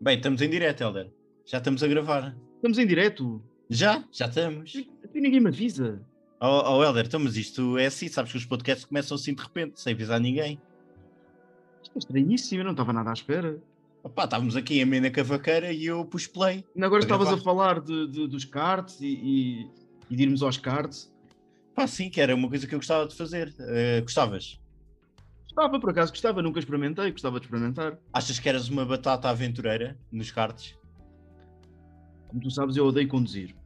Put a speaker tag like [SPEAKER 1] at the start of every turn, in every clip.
[SPEAKER 1] Bem, estamos em direto, Helder. Já estamos a gravar.
[SPEAKER 2] Estamos em direto.
[SPEAKER 1] Já? Já estamos.
[SPEAKER 2] Aqui ninguém me avisa.
[SPEAKER 1] Oh, oh Helder, então, mas isto é assim, sabes que os podcasts começam assim de repente, sem avisar ninguém.
[SPEAKER 2] Isto é estranhíssimo, eu não estava nada à espera.
[SPEAKER 1] Opa, estávamos aqui a meia na cavaqueira e eu pus play.
[SPEAKER 2] Ainda Agora estavas a falar de, de- dos cards e, e, e de irmos aos cards.
[SPEAKER 1] Pá, sim, que era uma coisa que eu gostava de fazer. Eh, gostavas?
[SPEAKER 2] Gostava, por acaso gostava, nunca experimentei, gostava de experimentar.
[SPEAKER 1] Achas que eras uma batata aventureira nos cards?
[SPEAKER 2] Como tu sabes, eu odeio conduzir.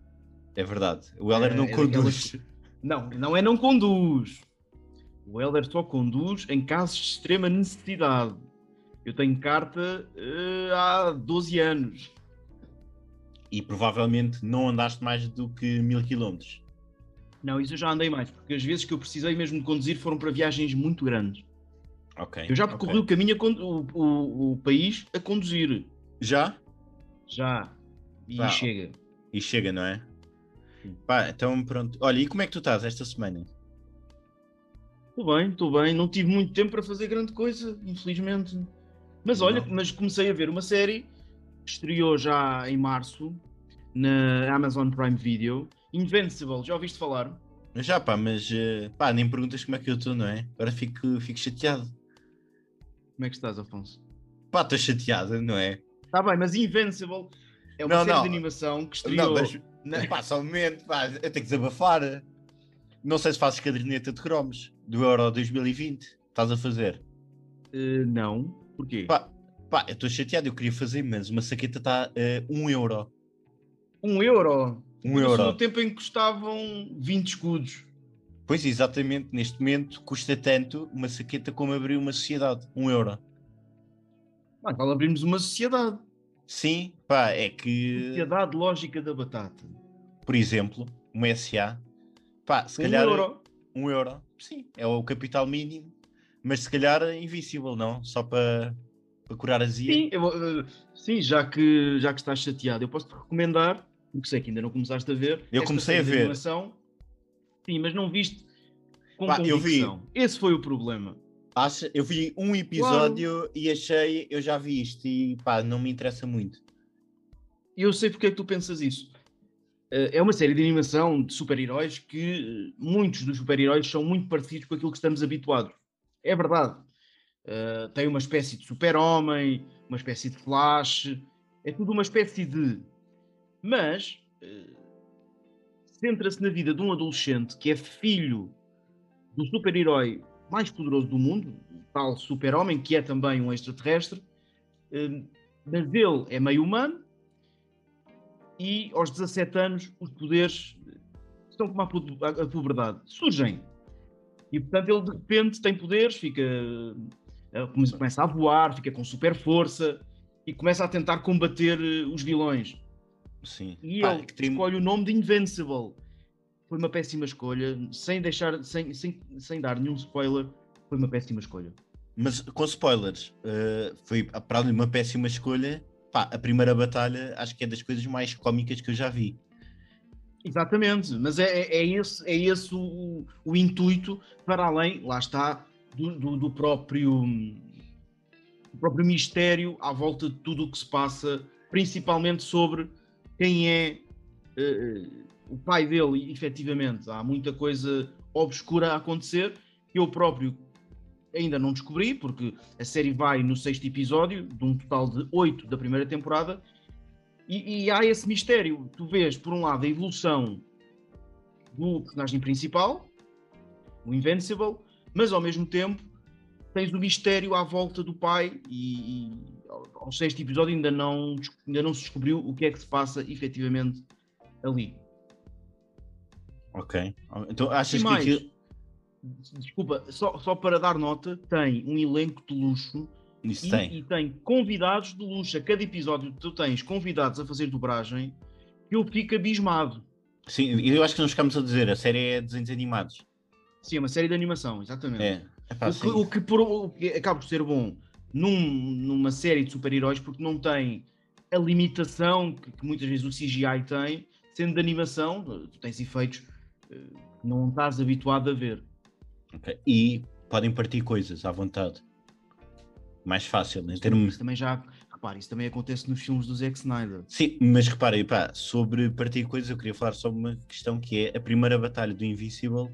[SPEAKER 1] É verdade. O Helder
[SPEAKER 2] É,
[SPEAKER 1] não
[SPEAKER 2] é
[SPEAKER 1] conduz.
[SPEAKER 2] Não, não é não conduz. O Helder só conduz em casos de extrema necessidade. Eu tenho carta eh, há 12 anos.
[SPEAKER 1] E provavelmente não andaste mais do que mil quilómetros.
[SPEAKER 2] Não, isso eu já andei mais, porque as vezes que eu precisei mesmo de conduzir foram para viagens muito grandes.
[SPEAKER 1] Ok.
[SPEAKER 2] Eu já percorri o caminho, a o, o- o país a conduzir.
[SPEAKER 1] Já?
[SPEAKER 2] Já. E
[SPEAKER 1] Vá.
[SPEAKER 2] chega.
[SPEAKER 1] E chega, não é? Pá, então pronto. Olha, e como é que tu estás esta semana?
[SPEAKER 2] Estou bem, estou bem. Não tive muito tempo para fazer grande coisa, infelizmente. Mas olha,
[SPEAKER 1] Não.
[SPEAKER 2] mas comecei a ver uma série que estreou já em março na Amazon Prime Video. Invincible, já ouviste falar?
[SPEAKER 1] Já, pá, mas eh, pá, nem perguntas como é que eu estou, não é? Agora fico, fico chateado.
[SPEAKER 2] Como é que estás, Afonso?
[SPEAKER 1] Pá, estou chateado, não é?
[SPEAKER 2] Está bem, mas Invincible é uma
[SPEAKER 1] Não,
[SPEAKER 2] série
[SPEAKER 1] não.
[SPEAKER 2] de animação que
[SPEAKER 1] Não,
[SPEAKER 2] estreou.
[SPEAKER 1] mas não, pá, só um momento, pá, eu tenho que desabafar. Não sei se fazes caderneta de cromos do Euro 2020. Estás a fazer?
[SPEAKER 2] Eh, não. Porquê?
[SPEAKER 1] Pá, pá eu estou chateado, eu queria fazer, mas uma saqueta está a 1 euro.
[SPEAKER 2] Um euro.
[SPEAKER 1] Um
[SPEAKER 2] Isso
[SPEAKER 1] euro.
[SPEAKER 2] No tempo em que custavam 20 escudos.
[SPEAKER 1] Pois, exatamente, neste momento custa tanto uma saqueta como abrir uma sociedade. 1 euro.
[SPEAKER 2] Mas vale abrirmos uma sociedade.
[SPEAKER 1] Sim, pá, é que,
[SPEAKER 2] Sociedade Lógica da Batata.
[SPEAKER 1] por exemplo, uma SA, pá, se
[SPEAKER 2] Um
[SPEAKER 1] calhar
[SPEAKER 2] euro.
[SPEAKER 1] um euro, sim, é o capital mínimo, mas se calhar é invisível, não? Só para, para curar a zia.
[SPEAKER 2] Sim, eu, eh, sim já, que, já que estás chateado, eu posso-te recomendar, porque sei que ainda não começaste a ver.
[SPEAKER 1] Eu comecei a ver.
[SPEAKER 2] Animação, sim, mas não viste com
[SPEAKER 1] Pá, eu vi.
[SPEAKER 2] convicção. Esse foi o problema.
[SPEAKER 1] Acha, eu vi um episódio e achei, eu já vi isto e pá, não me interessa muito.
[SPEAKER 2] Eu sei porque é que tu pensas isso. Eh, É uma série de animação de super-heróis que eh, muitos dos super-heróis são muito parecidos com aquilo que estamos habituados. É verdade. Eh, tem uma espécie de super-homem, uma espécie de flash, é tudo uma espécie de. Mas eh, centra-se na vida de um adolescente que é filho do super-herói mais poderoso do mundo, o tal super-homem, que é também um extraterrestre, eh, mas ele é meio humano e aos 17 anos os poderes estão como a pu- a a puberdade, surgem. E portanto ele de repente tem poderes, fica eh, come- começa a voar, fica com super força e começa a tentar combater eh, os vilões.
[SPEAKER 1] Sim.
[SPEAKER 2] E
[SPEAKER 1] Pá,
[SPEAKER 2] ele
[SPEAKER 1] que tem-
[SPEAKER 2] escolhe o nome de Invincible. Foi uma péssima escolha, sem deixar, sem, sem, sem dar nenhum spoiler, foi uma péssima escolha.
[SPEAKER 1] Mas com spoilers, eh, foi para além de uma péssima escolha. Pá, a primeira batalha acho que é das coisas mais cómicas que eu já vi.
[SPEAKER 2] Exatamente, mas é, é, é esse, é esse o, o intuito, para além, lá está, do, do, do próprio, do próprio mistério à volta de tudo o que se passa, principalmente sobre quem é eh, o pai dele, efetivamente. Há muita coisa obscura a acontecer eu próprio ainda não descobri, porque a série vai no sexto episódio, de um total de oito da primeira temporada, e, e há esse mistério. Tu vês, por um lado, a evolução do personagem principal, o Invincible, mas ao mesmo tempo tens o mistério à volta do pai e ao, sexto episódio ainda não, ainda não se descobriu o que é que se passa efetivamente ali.
[SPEAKER 1] Ok. Então achas
[SPEAKER 2] E
[SPEAKER 1] que
[SPEAKER 2] mais,
[SPEAKER 1] aquilo.
[SPEAKER 2] desculpa, só, só para dar nota, tem um elenco de luxo
[SPEAKER 1] Isso
[SPEAKER 2] e,
[SPEAKER 1] tem.
[SPEAKER 2] e tem convidados de luxo. A cada episódio tu tens convidados a fazer dobragem que eu fico abismado.
[SPEAKER 1] Sim, e eu acho que não ficamos a dizer, a série é desenhos animados.
[SPEAKER 2] Sim, é uma série de animação, exatamente.
[SPEAKER 1] É. Epá,
[SPEAKER 2] o, que, o que por- o que acaba por ser bom num- numa série de super-heróis porque não tem a limitação que, que muitas vezes o CGI tem, sendo de animação, tu tens efeitos eh, que não estás habituado a ver.
[SPEAKER 1] Ok. E podem partir coisas à vontade. Mais fácil, em
[SPEAKER 2] Isso
[SPEAKER 1] termos.
[SPEAKER 2] também já repare, isso também acontece nos filmes do Zack Snyder.
[SPEAKER 1] Sim, mas reparem, pá, sobre partir coisas, eu queria falar sobre uma questão que é a primeira batalha do Invincible.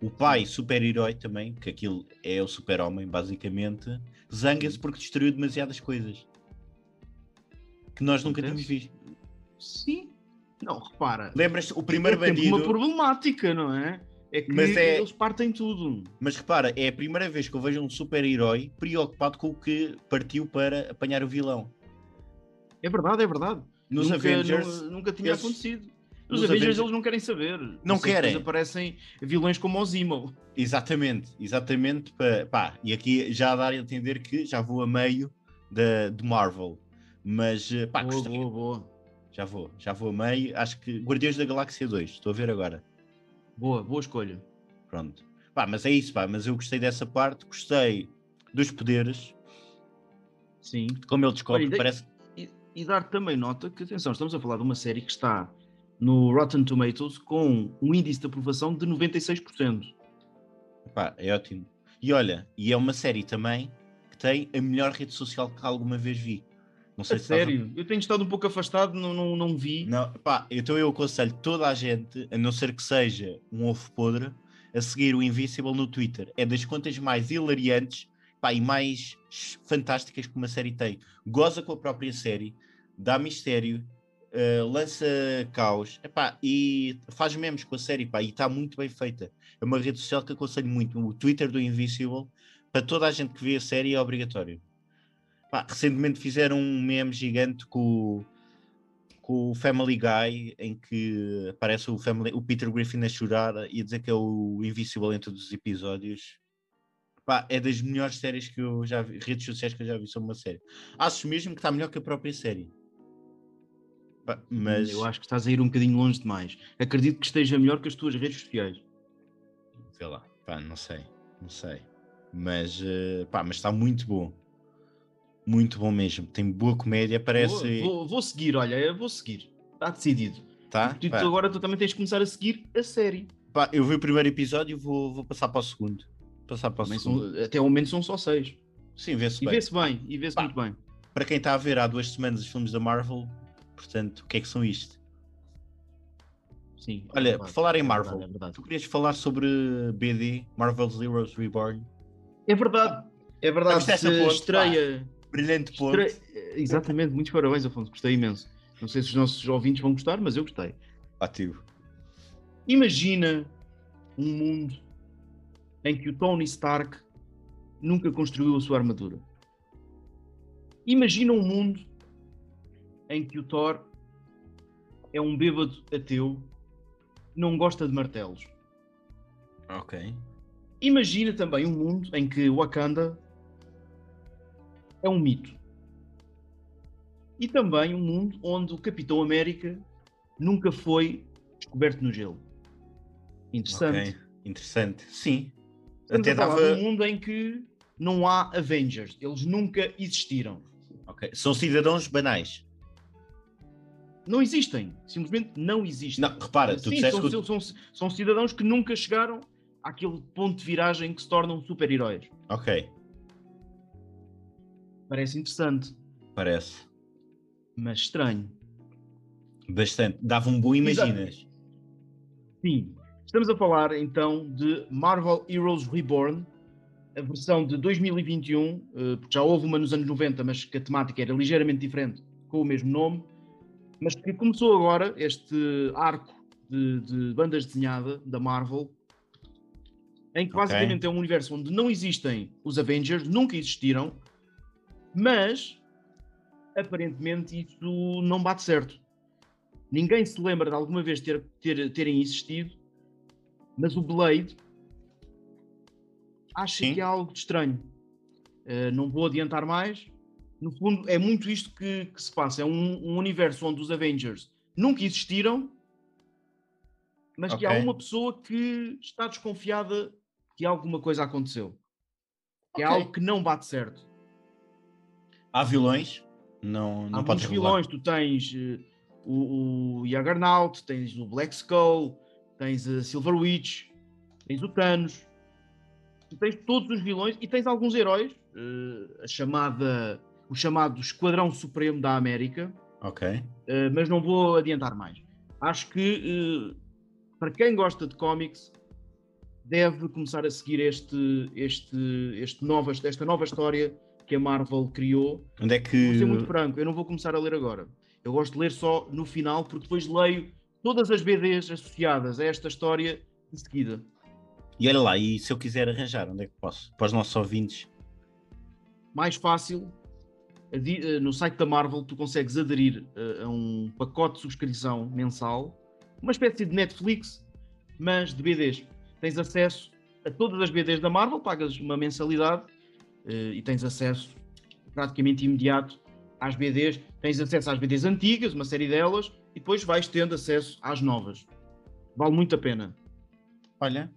[SPEAKER 1] O pai, super-herói também, que aquilo é o super-homem, basicamente, zanga-se porque destruiu demasiadas coisas que nós nunca tínhamos visto.
[SPEAKER 2] Sim. Não, repara.
[SPEAKER 1] Lembras-te, o primeiro
[SPEAKER 2] é sempre uma
[SPEAKER 1] bandido.
[SPEAKER 2] problemática, não é? É que
[SPEAKER 1] Mas é-
[SPEAKER 2] eles partem tudo.
[SPEAKER 1] Mas repara, é a primeira vez que eu vejo um super-herói preocupado com o que partiu para apanhar o vilão.
[SPEAKER 2] É verdade, é verdade.
[SPEAKER 1] Nos
[SPEAKER 2] nunca,
[SPEAKER 1] Avengers,
[SPEAKER 2] nu- nunca tinha
[SPEAKER 1] eles-
[SPEAKER 2] acontecido. Os Avengers,
[SPEAKER 1] Avengers-
[SPEAKER 2] eles não querem saber.
[SPEAKER 1] Não querem.
[SPEAKER 2] aparecem vilões como o Zemo.
[SPEAKER 1] Exatamente, exatamente. Pá, pá, e aqui já dá a entender que já vou a meio da, de Marvel. Mas eh, pá,
[SPEAKER 2] boa,
[SPEAKER 1] gostei.
[SPEAKER 2] boa, boa.
[SPEAKER 1] já vou, já vou a meio. Acho que Guardiões da Galáxia 2, estou a ver agora.
[SPEAKER 2] Boa, boa escolha.
[SPEAKER 1] Pronto. Pá, mas é isso, pá. Mas eu gostei dessa parte, gostei dos poderes,
[SPEAKER 2] Sim.
[SPEAKER 1] como ele descobre.
[SPEAKER 2] Olha,
[SPEAKER 1] parece
[SPEAKER 2] E, e dar também nota que, atenção, estamos a falar de uma série que está no Rotten Tomatoes com um índice de aprovação de 96%.
[SPEAKER 1] Pá, é ótimo. E olha, e é uma série também que tem a melhor rede social que alguma vez vi. Não sei
[SPEAKER 2] A
[SPEAKER 1] se estás
[SPEAKER 2] sério, eu tenho estado um pouco afastado, não, não, não vi.
[SPEAKER 1] Não, pá, então eu aconselho toda a gente, a não ser que seja um ovo podre, a seguir o Invincible no Twitter. É das contas mais hilariantes pá, e mais fantásticas que uma série tem. Goza com a própria série, dá mistério, eh, lança caos epá, e faz memes com a série pá, e está muito bem feita. É uma rede social que aconselho muito. O Twitter do Invincible, para toda a gente que vê a série, é obrigatório. Pá, recentemente fizeram um meme gigante com com o Family Guy, em que aparece o, Family, o Peter Griffin a chorar e a dizer que é o Invincible em todos os episódios. Pá, é das melhores séries que eu já vi, redes sociais que eu já vi sobre uma série. Acho mesmo que está melhor que a própria série. Pá, mas
[SPEAKER 2] Eu acho que estás a ir um bocadinho longe demais. Acredito que esteja melhor que as tuas redes sociais.
[SPEAKER 1] sei lá, pá, não sei, não sei. Mas, eh, pá, mas está muito bom. Muito bom mesmo. Tem boa comédia, parece.
[SPEAKER 2] Vou, vou- vou seguir, olha, eu vou seguir. Está decidido.
[SPEAKER 1] tá?
[SPEAKER 2] Tu- tu
[SPEAKER 1] Pá,
[SPEAKER 2] agora tu também tens de começar a seguir a série.
[SPEAKER 1] pá, eu vi o primeiro episódio e vou, vou passar para o segundo. Passar para o
[SPEAKER 2] Também
[SPEAKER 1] segundo.
[SPEAKER 2] são- até ao momento são só seis.
[SPEAKER 1] Sim, vê-se
[SPEAKER 2] E
[SPEAKER 1] bem.
[SPEAKER 2] vê-se bem, e vê-se muito bem.
[SPEAKER 1] para quem está a ver há duas semanas os filmes da Marvel, portanto, o que é que são isto?
[SPEAKER 2] Sim. é
[SPEAKER 1] Olha, por falar em
[SPEAKER 2] é
[SPEAKER 1] Marvel,
[SPEAKER 2] verdade, É verdade.
[SPEAKER 1] tu querias falar sobre BD, Marvel's Heroes Reborn?
[SPEAKER 2] É verdade. É verdade. Se
[SPEAKER 1] ponte,
[SPEAKER 2] estreia.
[SPEAKER 1] Brilhante ponto.
[SPEAKER 2] estreia- Exatamente, muitos parabéns, Afonso. Gostei imenso. Não sei se os nossos ouvintes vão gostar, mas eu gostei.
[SPEAKER 1] Ativo.
[SPEAKER 2] Imagina um mundo em que o Tony Stark nunca construiu a sua armadura. Imagina um mundo em que o Thor é um bêbado ateu, não gosta de martelos.
[SPEAKER 1] Ok.
[SPEAKER 2] Imagina também um mundo em que Wakanda é um mito. E também um mundo onde o Capitão América nunca foi descoberto no gelo. Interessante.
[SPEAKER 1] Ok. Interessante. Sim.
[SPEAKER 2] Estamos
[SPEAKER 1] Até dava.
[SPEAKER 2] um mundo em que não há Avengers. Eles nunca existiram.
[SPEAKER 1] Ok. São cidadãos banais.
[SPEAKER 2] Não existem. Simplesmente não existem.
[SPEAKER 1] Não, repara, tu
[SPEAKER 2] Sim,
[SPEAKER 1] disseste
[SPEAKER 2] são,
[SPEAKER 1] que.
[SPEAKER 2] são- são cidadãos que nunca chegaram àquele ponto de viragem que se tornam super-heróis.
[SPEAKER 1] Ok.
[SPEAKER 2] Parece interessante,
[SPEAKER 1] Parece.
[SPEAKER 2] mas estranho.
[SPEAKER 1] Bastante. Dava um bom imaginas.
[SPEAKER 2] Sim. Estamos a falar então de Marvel Heroes Reborn, a versão de 2021, eh, porque já houve uma nos anos 90, mas que a temática era ligeiramente diferente, com o mesmo nome, mas que começou agora este arco de, de bandas desenhada da Marvel, em que basicamente é um universo onde não existem os Avengers, nunca existiram, mas aparentemente isso não bate certo. Ninguém se lembra de alguma vez ter, ter- terem existido, mas o Blade acha
[SPEAKER 1] Sim.
[SPEAKER 2] que é algo de estranho. Uh, não vou adiantar mais. No fundo, é muito isto que, que se passa. É um, um universo onde os Avengers nunca existiram, mas que há uma pessoa que está desconfiada que alguma coisa aconteceu. Que é
[SPEAKER 1] Ok.
[SPEAKER 2] algo que não bate certo.
[SPEAKER 1] Há vilões. Não,
[SPEAKER 2] Há
[SPEAKER 1] não podes
[SPEAKER 2] muitos vilões, tu tens eh, o, o Juggernaut, tens o Black Skull, tens a Silver Witch, tens o Thanos, tu tens todos os vilões e tens alguns heróis, eh, a chamada o chamado Esquadrão Supremo da América,
[SPEAKER 1] Ok.
[SPEAKER 2] uh, mas não vou adiantar mais. Acho que uh, para quem gosta de cómics deve começar a seguir este, este, este nova, esta nova história que a Marvel criou.
[SPEAKER 1] Onde é que.
[SPEAKER 2] Vou ser muito franco, eu não vou começar a ler agora. Eu gosto de ler só no final, porque depois leio todas as BDs associadas a esta história de seguida.
[SPEAKER 1] E olha lá, e se eu quiser arranjar, onde é que posso? Para os nossos ouvintes.
[SPEAKER 2] Mais fácil, no site da Marvel tu consegues aderir eh, a um pacote de subscrição mensal, uma espécie de Netflix, mas de BDs. Tens acesso a todas as BDs da Marvel, pagas uma mensalidade eh, e tens acesso praticamente imediato às BDs. Tens acesso às BDs antigas, uma série delas, e depois vais tendo acesso às novas. Vale muito a pena.
[SPEAKER 1] Olha,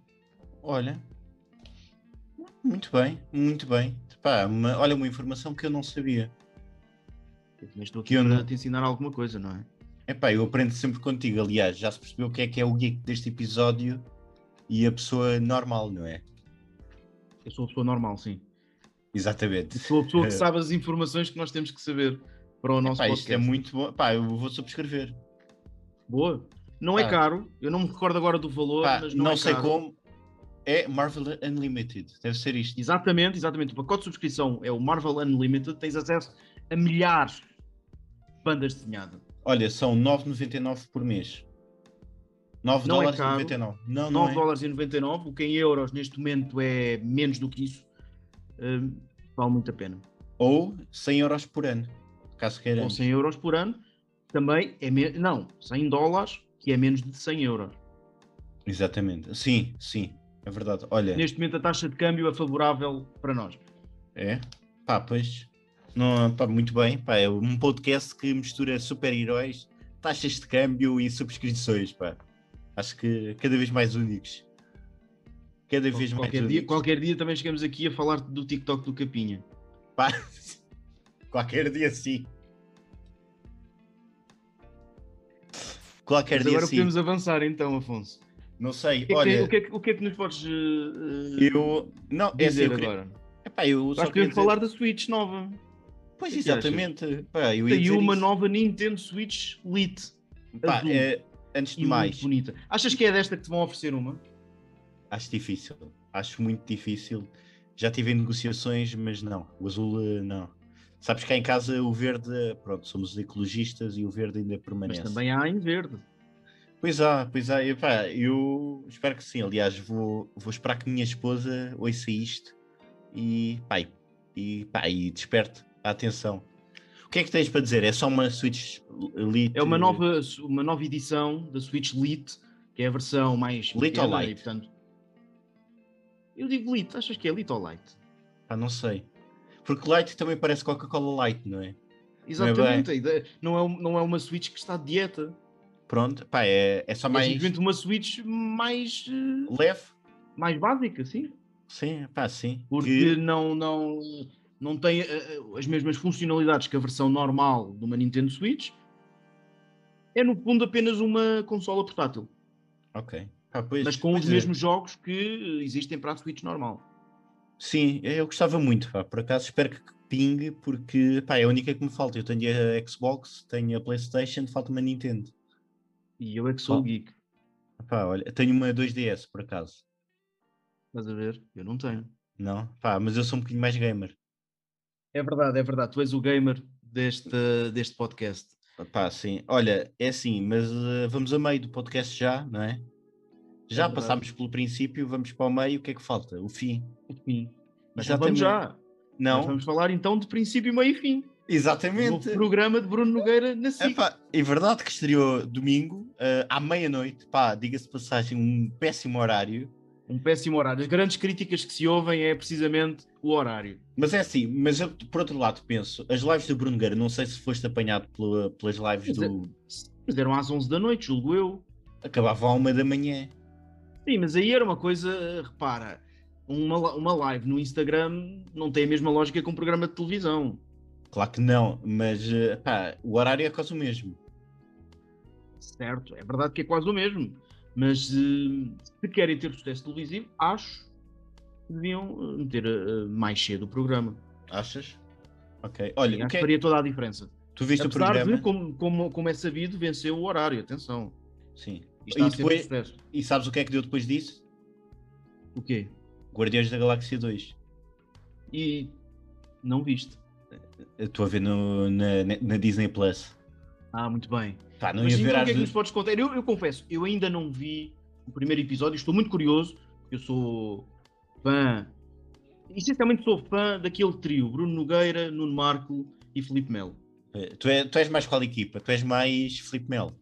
[SPEAKER 1] olha. Muito bem, muito bem. Pá, uma- olha, uma informação que eu não sabia.
[SPEAKER 2] Eu também estou aqui
[SPEAKER 1] eu
[SPEAKER 2] para te ensinar alguma coisa, não é?
[SPEAKER 1] Epá, eu aprendo sempre contigo. Aliás, já se percebeu o que é que é o geek deste episódio e a pessoa normal, não é?
[SPEAKER 2] Eu sou a pessoa normal, sim.
[SPEAKER 1] Exatamente.
[SPEAKER 2] Sou a pessoa que sabe as informações que nós temos que saber para o nosso
[SPEAKER 1] Epá,
[SPEAKER 2] podcast.
[SPEAKER 1] isto é muito bom. Pá, eu vou subscrever.
[SPEAKER 2] Boa. Não é
[SPEAKER 1] Pá.
[SPEAKER 2] caro, eu não me recordo agora do valor,
[SPEAKER 1] Pá,
[SPEAKER 2] mas
[SPEAKER 1] não
[SPEAKER 2] não, é
[SPEAKER 1] sei
[SPEAKER 2] caro.
[SPEAKER 1] como. É Marvel Unlimited. Deve ser isto.
[SPEAKER 2] Exatamente, exatamente. O pacote de subscrição é o Marvel Unlimited, tens acesso a milhares de bandas desenhadas.
[SPEAKER 1] Olha, são 9,99 por mês. 9
[SPEAKER 2] Não é
[SPEAKER 1] dólares e
[SPEAKER 2] caro.
[SPEAKER 1] 99. Não, não
[SPEAKER 2] 9
[SPEAKER 1] é.
[SPEAKER 2] dólares e 99, o que em euros neste momento é menos do que isso. Hum, vale muito a pena.
[SPEAKER 1] Ou 100 euros por ano. Caso
[SPEAKER 2] Ou
[SPEAKER 1] queiramos.
[SPEAKER 2] 100 euros por ano, também é menos. Não, 100 dólares, que é menos de 100 euros.
[SPEAKER 1] Exatamente. Sim, sim. É verdade. Olha,
[SPEAKER 2] Neste momento a taxa de câmbio é favorável para nós.
[SPEAKER 1] é. Pá, pois. Não, pá, muito bem. Pá, é um podcast que mistura super-heróis, taxas de câmbio e subscrições. Pá. Acho que cada vez mais únicos. Cada vez mais
[SPEAKER 2] Qualquer dia,
[SPEAKER 1] únicos.
[SPEAKER 2] qualquer dia também chegamos aqui a falar do TikTok do Capinha.
[SPEAKER 1] Pá, Qualquer dia sim. Qualquer
[SPEAKER 2] Mas
[SPEAKER 1] dia
[SPEAKER 2] agora
[SPEAKER 1] sim.
[SPEAKER 2] podemos avançar então, Afonso.
[SPEAKER 1] Não sei.
[SPEAKER 2] O que, é que,
[SPEAKER 1] Olha,
[SPEAKER 2] o, que é que, o que é que nos podes eh,
[SPEAKER 1] eu. Não, é assim,
[SPEAKER 2] dizer
[SPEAKER 1] eu queria-
[SPEAKER 2] agora?
[SPEAKER 1] Epá, eu só
[SPEAKER 2] Acho que
[SPEAKER 1] queria dizer-
[SPEAKER 2] falar da Switch nova.
[SPEAKER 1] Pois,
[SPEAKER 2] que é
[SPEAKER 1] exatamente. Pá, dizer
[SPEAKER 2] uma
[SPEAKER 1] isso.
[SPEAKER 2] nova Nintendo Switch Lite.
[SPEAKER 1] Pá,
[SPEAKER 2] azul.
[SPEAKER 1] é, antes de mais,
[SPEAKER 2] bonita. Achas que é desta que te vão oferecer uma?
[SPEAKER 1] acho difícil. Acho muito difícil. Já tive em negociações, mas não. O azul, eh, não. Sabes que cá em casa o verde, pronto, somos ecologistas e o verde ainda
[SPEAKER 2] Mas
[SPEAKER 1] permanece.
[SPEAKER 2] também há em verde.
[SPEAKER 1] Pois há, pois há. Epá, eu espero que sim. Aliás, vou, vou esperar que minha esposa ouça isto e, pá, e, e, pá, e desperte a atenção. O que é que tens para dizer? É só uma Switch Lite?
[SPEAKER 2] É uma nova, uma nova edição da Switch Lite, que é a versão mais.
[SPEAKER 1] Lite ou Lite?
[SPEAKER 2] portanto... Eu digo Lite, achas que é Lite ou Light?
[SPEAKER 1] Pá, não sei. Porque Light também parece Coca-Cola Light, não é?
[SPEAKER 2] Exatamente, a ideia- não, é, não é uma Switch que está de dieta.
[SPEAKER 1] Pronto, pá, é, é só
[SPEAKER 2] É
[SPEAKER 1] mais
[SPEAKER 2] simplesmente uma Switch mais, eh,
[SPEAKER 1] leve.
[SPEAKER 2] mais básica, sim.
[SPEAKER 1] Sim, pá, sim.
[SPEAKER 2] Porque
[SPEAKER 1] Que-
[SPEAKER 2] não, não, não tem eh, as mesmas funcionalidades que a versão normal de uma Nintendo Switch. É no fundo apenas uma consola portátil,
[SPEAKER 1] Ok. Pá, pois-
[SPEAKER 2] mas com os
[SPEAKER 1] é.
[SPEAKER 2] mesmos jogos que eh, existem para a Switch normal.
[SPEAKER 1] Sim, eu gostava muito, pá. Por acaso espero que pingue, porque pá, é a única que me falta. Eu tenho a Xbox, tenho a Playstation, falta-me a Nintendo.
[SPEAKER 2] E eu é que sou o geek,
[SPEAKER 1] Pá, olha, tenho uma 2DS por acaso.
[SPEAKER 2] estás a ver? Eu não tenho.
[SPEAKER 1] Não? Pá, mas eu sou um bocadinho mais gamer.
[SPEAKER 2] É verdade, é verdade. Tu és o gamer deste, deste podcast.
[SPEAKER 1] Pá, sim. Olha, é assim, mas eh, vamos a meio do podcast já, não é? Já
[SPEAKER 2] verdade.
[SPEAKER 1] passámos pelo princípio, vamos para o meio, o que é que falta? O fim.
[SPEAKER 2] Sim. Mas já vamos já.
[SPEAKER 1] Não?
[SPEAKER 2] Nós vamos falar então de princípio, meio e fim.
[SPEAKER 1] Exatamente.
[SPEAKER 2] programa de Bruno Nogueira na SIC.
[SPEAKER 1] Epá, é verdade que estreou domingo, eh, à meia-noite. Pá, diga-se passagem, um péssimo horário.
[SPEAKER 2] Um péssimo horário. As grandes críticas que se ouvem é precisamente o horário.
[SPEAKER 1] Mas é assim, mas eu, por outro lado penso, as lives do Bruno Nogueira, não sei se foste apanhado pela- pelas lives
[SPEAKER 2] Mas é-
[SPEAKER 1] do...
[SPEAKER 2] Mas eram às 11 da noite, julgo eu.
[SPEAKER 1] Acabavam à uma da manhã.
[SPEAKER 2] Sim, mas aí era uma coisa, repara, uma, uma live no Instagram não tem a mesma lógica que um programa de televisão.
[SPEAKER 1] Claro que não, mas eh, pá, o horário é quase o mesmo.
[SPEAKER 2] Certo, é verdade que é quase o mesmo. Mas eh, se querem ter sucesso televisivo, acho que deviam eh, meter eh, mais cedo o programa.
[SPEAKER 1] Achas? Ok. Olha,
[SPEAKER 2] Sim,
[SPEAKER 1] o
[SPEAKER 2] acho
[SPEAKER 1] que é-
[SPEAKER 2] faria toda a diferença.
[SPEAKER 1] tu viste o
[SPEAKER 2] Apesar
[SPEAKER 1] programa?
[SPEAKER 2] de, como, como, como é sabido, venceu o horário, atenção.
[SPEAKER 1] Sim. E depois-. E sabes o que é que deu depois disso?
[SPEAKER 2] O quê?
[SPEAKER 1] Guardiões da Galáxia 2.
[SPEAKER 2] E não viste.
[SPEAKER 1] Estou a ver no- na, na Disney Plus.
[SPEAKER 2] Ah, muito bem.
[SPEAKER 1] Pá, não ia ver
[SPEAKER 2] então o que é que nos podes contar? Eu, eu confesso, eu ainda não vi o primeiro episódio, estou muito curioso, eu sou fã, essencialmente sou fã daquele trio, Bruno Nogueira, Nuno Marco e Felipe Melo.
[SPEAKER 1] Tu, é- tu és mais qual equipa? Tu és mais Filipe Melo.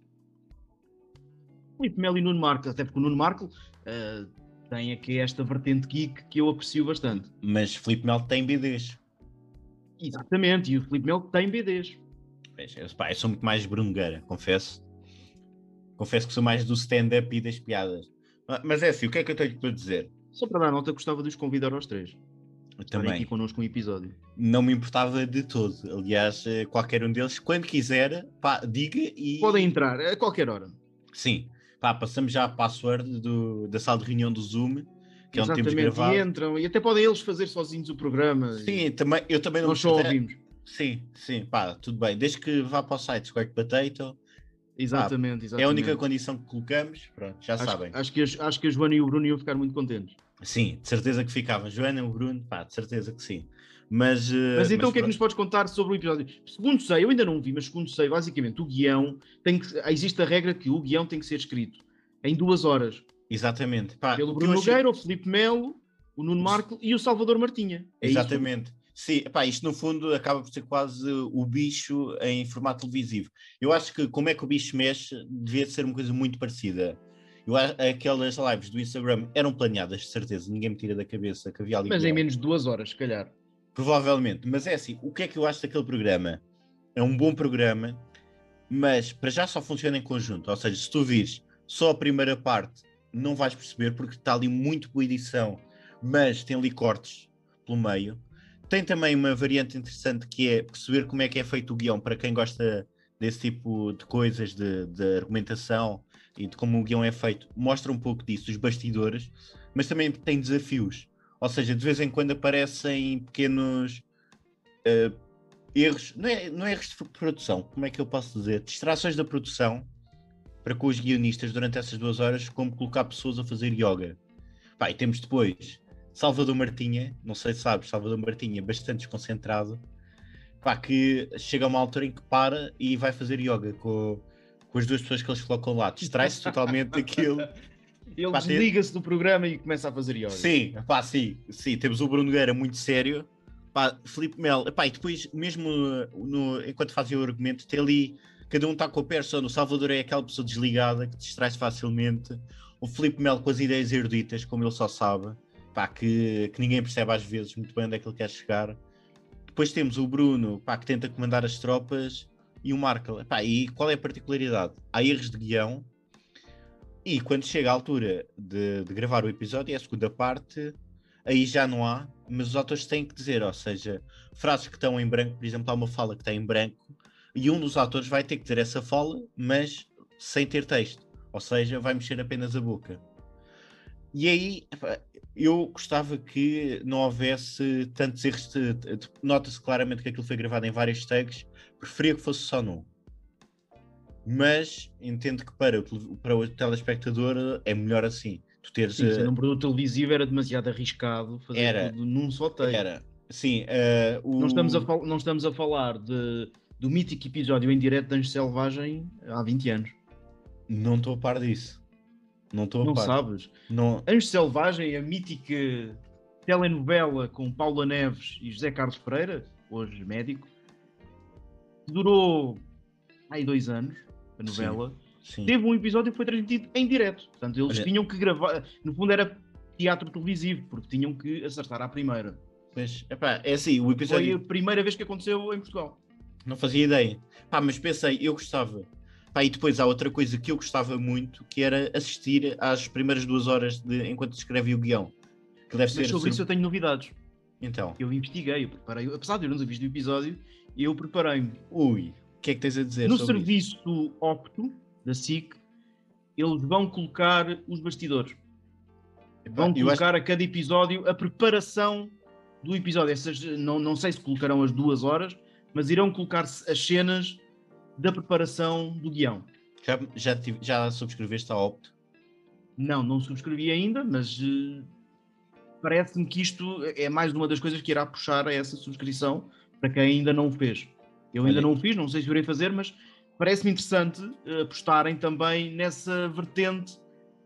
[SPEAKER 2] Felipe Melo e Nuno Marco, até porque o Nuno Marco ah, tem aqui esta vertente geek que eu aprecio bastante.
[SPEAKER 1] Mas Filipe Melo tem BDs.
[SPEAKER 2] Exatamente, e o Felipe Melo tem BDs.
[SPEAKER 1] Pois, pá, eu sou muito mais Brungueira, confesso. Confesso que sou mais do stand-up e das piadas. Ah, Mas é assim, o que é que eu tenho para dizer?
[SPEAKER 2] Só para dar nota, gostava de os convidar aos três. Estarem aqui
[SPEAKER 1] também
[SPEAKER 2] connosco um episódio.
[SPEAKER 1] não me importava de todo. Aliás, eh, qualquer um deles, quando quiser, pá, diga e.
[SPEAKER 2] Podem entrar a qualquer hora.
[SPEAKER 1] Sim, pá, passamos já a password do, da sala de reunião do Zoom, que é onde temos
[SPEAKER 2] Exatamente,
[SPEAKER 1] gravado.
[SPEAKER 2] e entram, e até podem eles fazer sozinhos o programa.
[SPEAKER 1] Sim, também, eu também não
[SPEAKER 2] Nós
[SPEAKER 1] me
[SPEAKER 2] só ouvimos.
[SPEAKER 1] Sim, sim, pá, tudo bem. Desde que vá para o site Square Potato,
[SPEAKER 2] Exatamente, exatamente.
[SPEAKER 1] é a única condição que colocamos, pronto, já
[SPEAKER 2] acho,
[SPEAKER 1] sabem.
[SPEAKER 2] Acho que, as- acho que a Joana e o Bruno iam ficar muito contentes.
[SPEAKER 1] Sim, de certeza que ficavam. Joana, o Bruno, pá, de certeza que sim. Mas, eh,
[SPEAKER 2] Mas então o que é que nos podes contar sobre o episódio? Segundo sei, eu ainda não vi, mas segundo sei, basicamente o guião tem que. Existe a regra que o guião tem que ser escrito em duas horas.
[SPEAKER 1] Exatamente. Pá,
[SPEAKER 2] Pelo Bruno
[SPEAKER 1] achei-
[SPEAKER 2] Nogueira, o Felipe Melo, o Nuno Marco e o Salvador Martinha. É isso?
[SPEAKER 1] Sim, pá, isto no fundo acaba por ser quase o bicho em formato televisivo. Eu acho que como é que o bicho mexe, devia ser uma coisa muito parecida. Eu, aquelas lives do Instagram eram planeadas, de certeza, ninguém me tira da cabeça que havia ali.
[SPEAKER 2] Mas em menos de duas horas, se calhar.
[SPEAKER 1] Provavelmente, mas é assim, o que é que eu acho daquele programa? É um bom programa, mas para já só funciona em conjunto. Ou seja, se tu vires só a primeira parte, não vais perceber porque está ali muito boa edição, mas tem ali cortes pelo meio. Tem também uma variante interessante que é perceber como é que é feito o guião para quem gosta desse tipo de coisas, de, de argumentação e de como o guião é feito. Mostra um pouco disso, dos bastidores, mas também tem desafios. Ou seja, de vez em quando aparecem pequenos eh, erros, não é, não é erros de produção, como é que eu posso dizer? Distrações da produção para com os guionistas durante essas duas horas, como colocar pessoas a fazer yoga. Pá, e temos depois Salvador Martinha, não sei se sabes, Salvador Martinha, bastante desconcentrado, pá, que chega a uma altura em que para e vai fazer yoga com, com as duas pessoas que eles colocam lá. Distrai-se totalmente daquilo.
[SPEAKER 2] Ele desliga-se do programa e começa a fazer yoga.
[SPEAKER 1] Sim, pá, sim, sim. Temos o Bruno Nogueira muito sério. Pá, Filipe Melo, pá, e depois, mesmo uh, no- enquanto fazia o argumento, tem ali, cada um está com a persona. O Salvador é aquela pessoa desligada que distrai-se facilmente. O Filipe Melo com as ideias eruditas, como ele só sabe, pá, que, que ninguém percebe às vezes muito bem onde é que ele quer chegar. Depois temos o Bruno, pá, que tenta comandar as tropas, e o. Pá, e qual é a particularidade? Há erros de guião, e quando chega a altura de, de gravar o episódio, é a segunda parte, aí já não há, mas os atores têm que dizer, ou seja, frases que estão em branco, por exemplo, há uma fala que está em branco, e um dos atores vai ter que dizer essa fala, mas sem ter texto, ou seja, vai mexer apenas a boca. E aí, eu gostava que não houvesse tantos erros. de- de- Nota-se claramente que aquilo foi gravado em vários takes, preferia que fosse só num. Mas entendo que para para o telespectador é melhor assim. Tu teres.
[SPEAKER 2] Sim,
[SPEAKER 1] eh,
[SPEAKER 2] sendo um produto televisivo era demasiado arriscado fazer
[SPEAKER 1] Era.
[SPEAKER 2] tudo num só take.
[SPEAKER 1] Era. Sim, eh, o...
[SPEAKER 2] Não, estamos a não estamos a falar de, do mítico episódio em direto de Anjo Selvagem há 20 anos.
[SPEAKER 1] Não estou a par disso. Não estou a
[SPEAKER 2] Não
[SPEAKER 1] par.
[SPEAKER 2] sabes?
[SPEAKER 1] Não...
[SPEAKER 2] Anjo Selvagem, a mítica telenovela com Paula Neves e José Carlos Pereira, hoje médico, durou aí dois anos, a novela.
[SPEAKER 1] Sim.
[SPEAKER 2] Teve um episódio que foi transmitido em direto. Portanto, eles
[SPEAKER 1] Olha-
[SPEAKER 2] tinham que gravar. No fundo, era teatro televisivo, porque tinham que acertar à primeira.
[SPEAKER 1] Mas, epá, é assim, o
[SPEAKER 2] Foi
[SPEAKER 1] episódio
[SPEAKER 2] a primeira vez que aconteceu em Portugal.
[SPEAKER 1] não fazia ideia. Pá, mas pensei, eu gostava. Pá, e depois há outra coisa que eu gostava muito, que era assistir às primeiras duas horas de, enquanto escreve o guião. Que deve
[SPEAKER 2] Mas
[SPEAKER 1] ser.
[SPEAKER 2] sobre isso eu tenho novidades.
[SPEAKER 1] Então,
[SPEAKER 2] Eu investiguei, eu preparei. Apesar de eu não ter visto o episódio, eu preparei-me.
[SPEAKER 1] ui, o que é que tens a dizer?
[SPEAKER 2] No
[SPEAKER 1] sobre isso?
[SPEAKER 2] serviço Opto, da SIC, eles vão colocar os bastidores.
[SPEAKER 1] Epá,
[SPEAKER 2] Vão
[SPEAKER 1] eu acho-
[SPEAKER 2] colocar a cada episódio a preparação do episódio, essas, não, não sei se colocarão as duas horas, mas irão colocar-se as cenas da preparação do guião.
[SPEAKER 1] Já, já, tive, já subscreveste a Opto?
[SPEAKER 2] Não, não subscrevi ainda, mas uh, parece-me que isto é mais uma das coisas que irá puxar a essa subscrição para quem ainda não o fez. Eu ainda Olha. não o fiz, não sei se irei fazer, mas parece-me interessante uh, apostarem também nessa vertente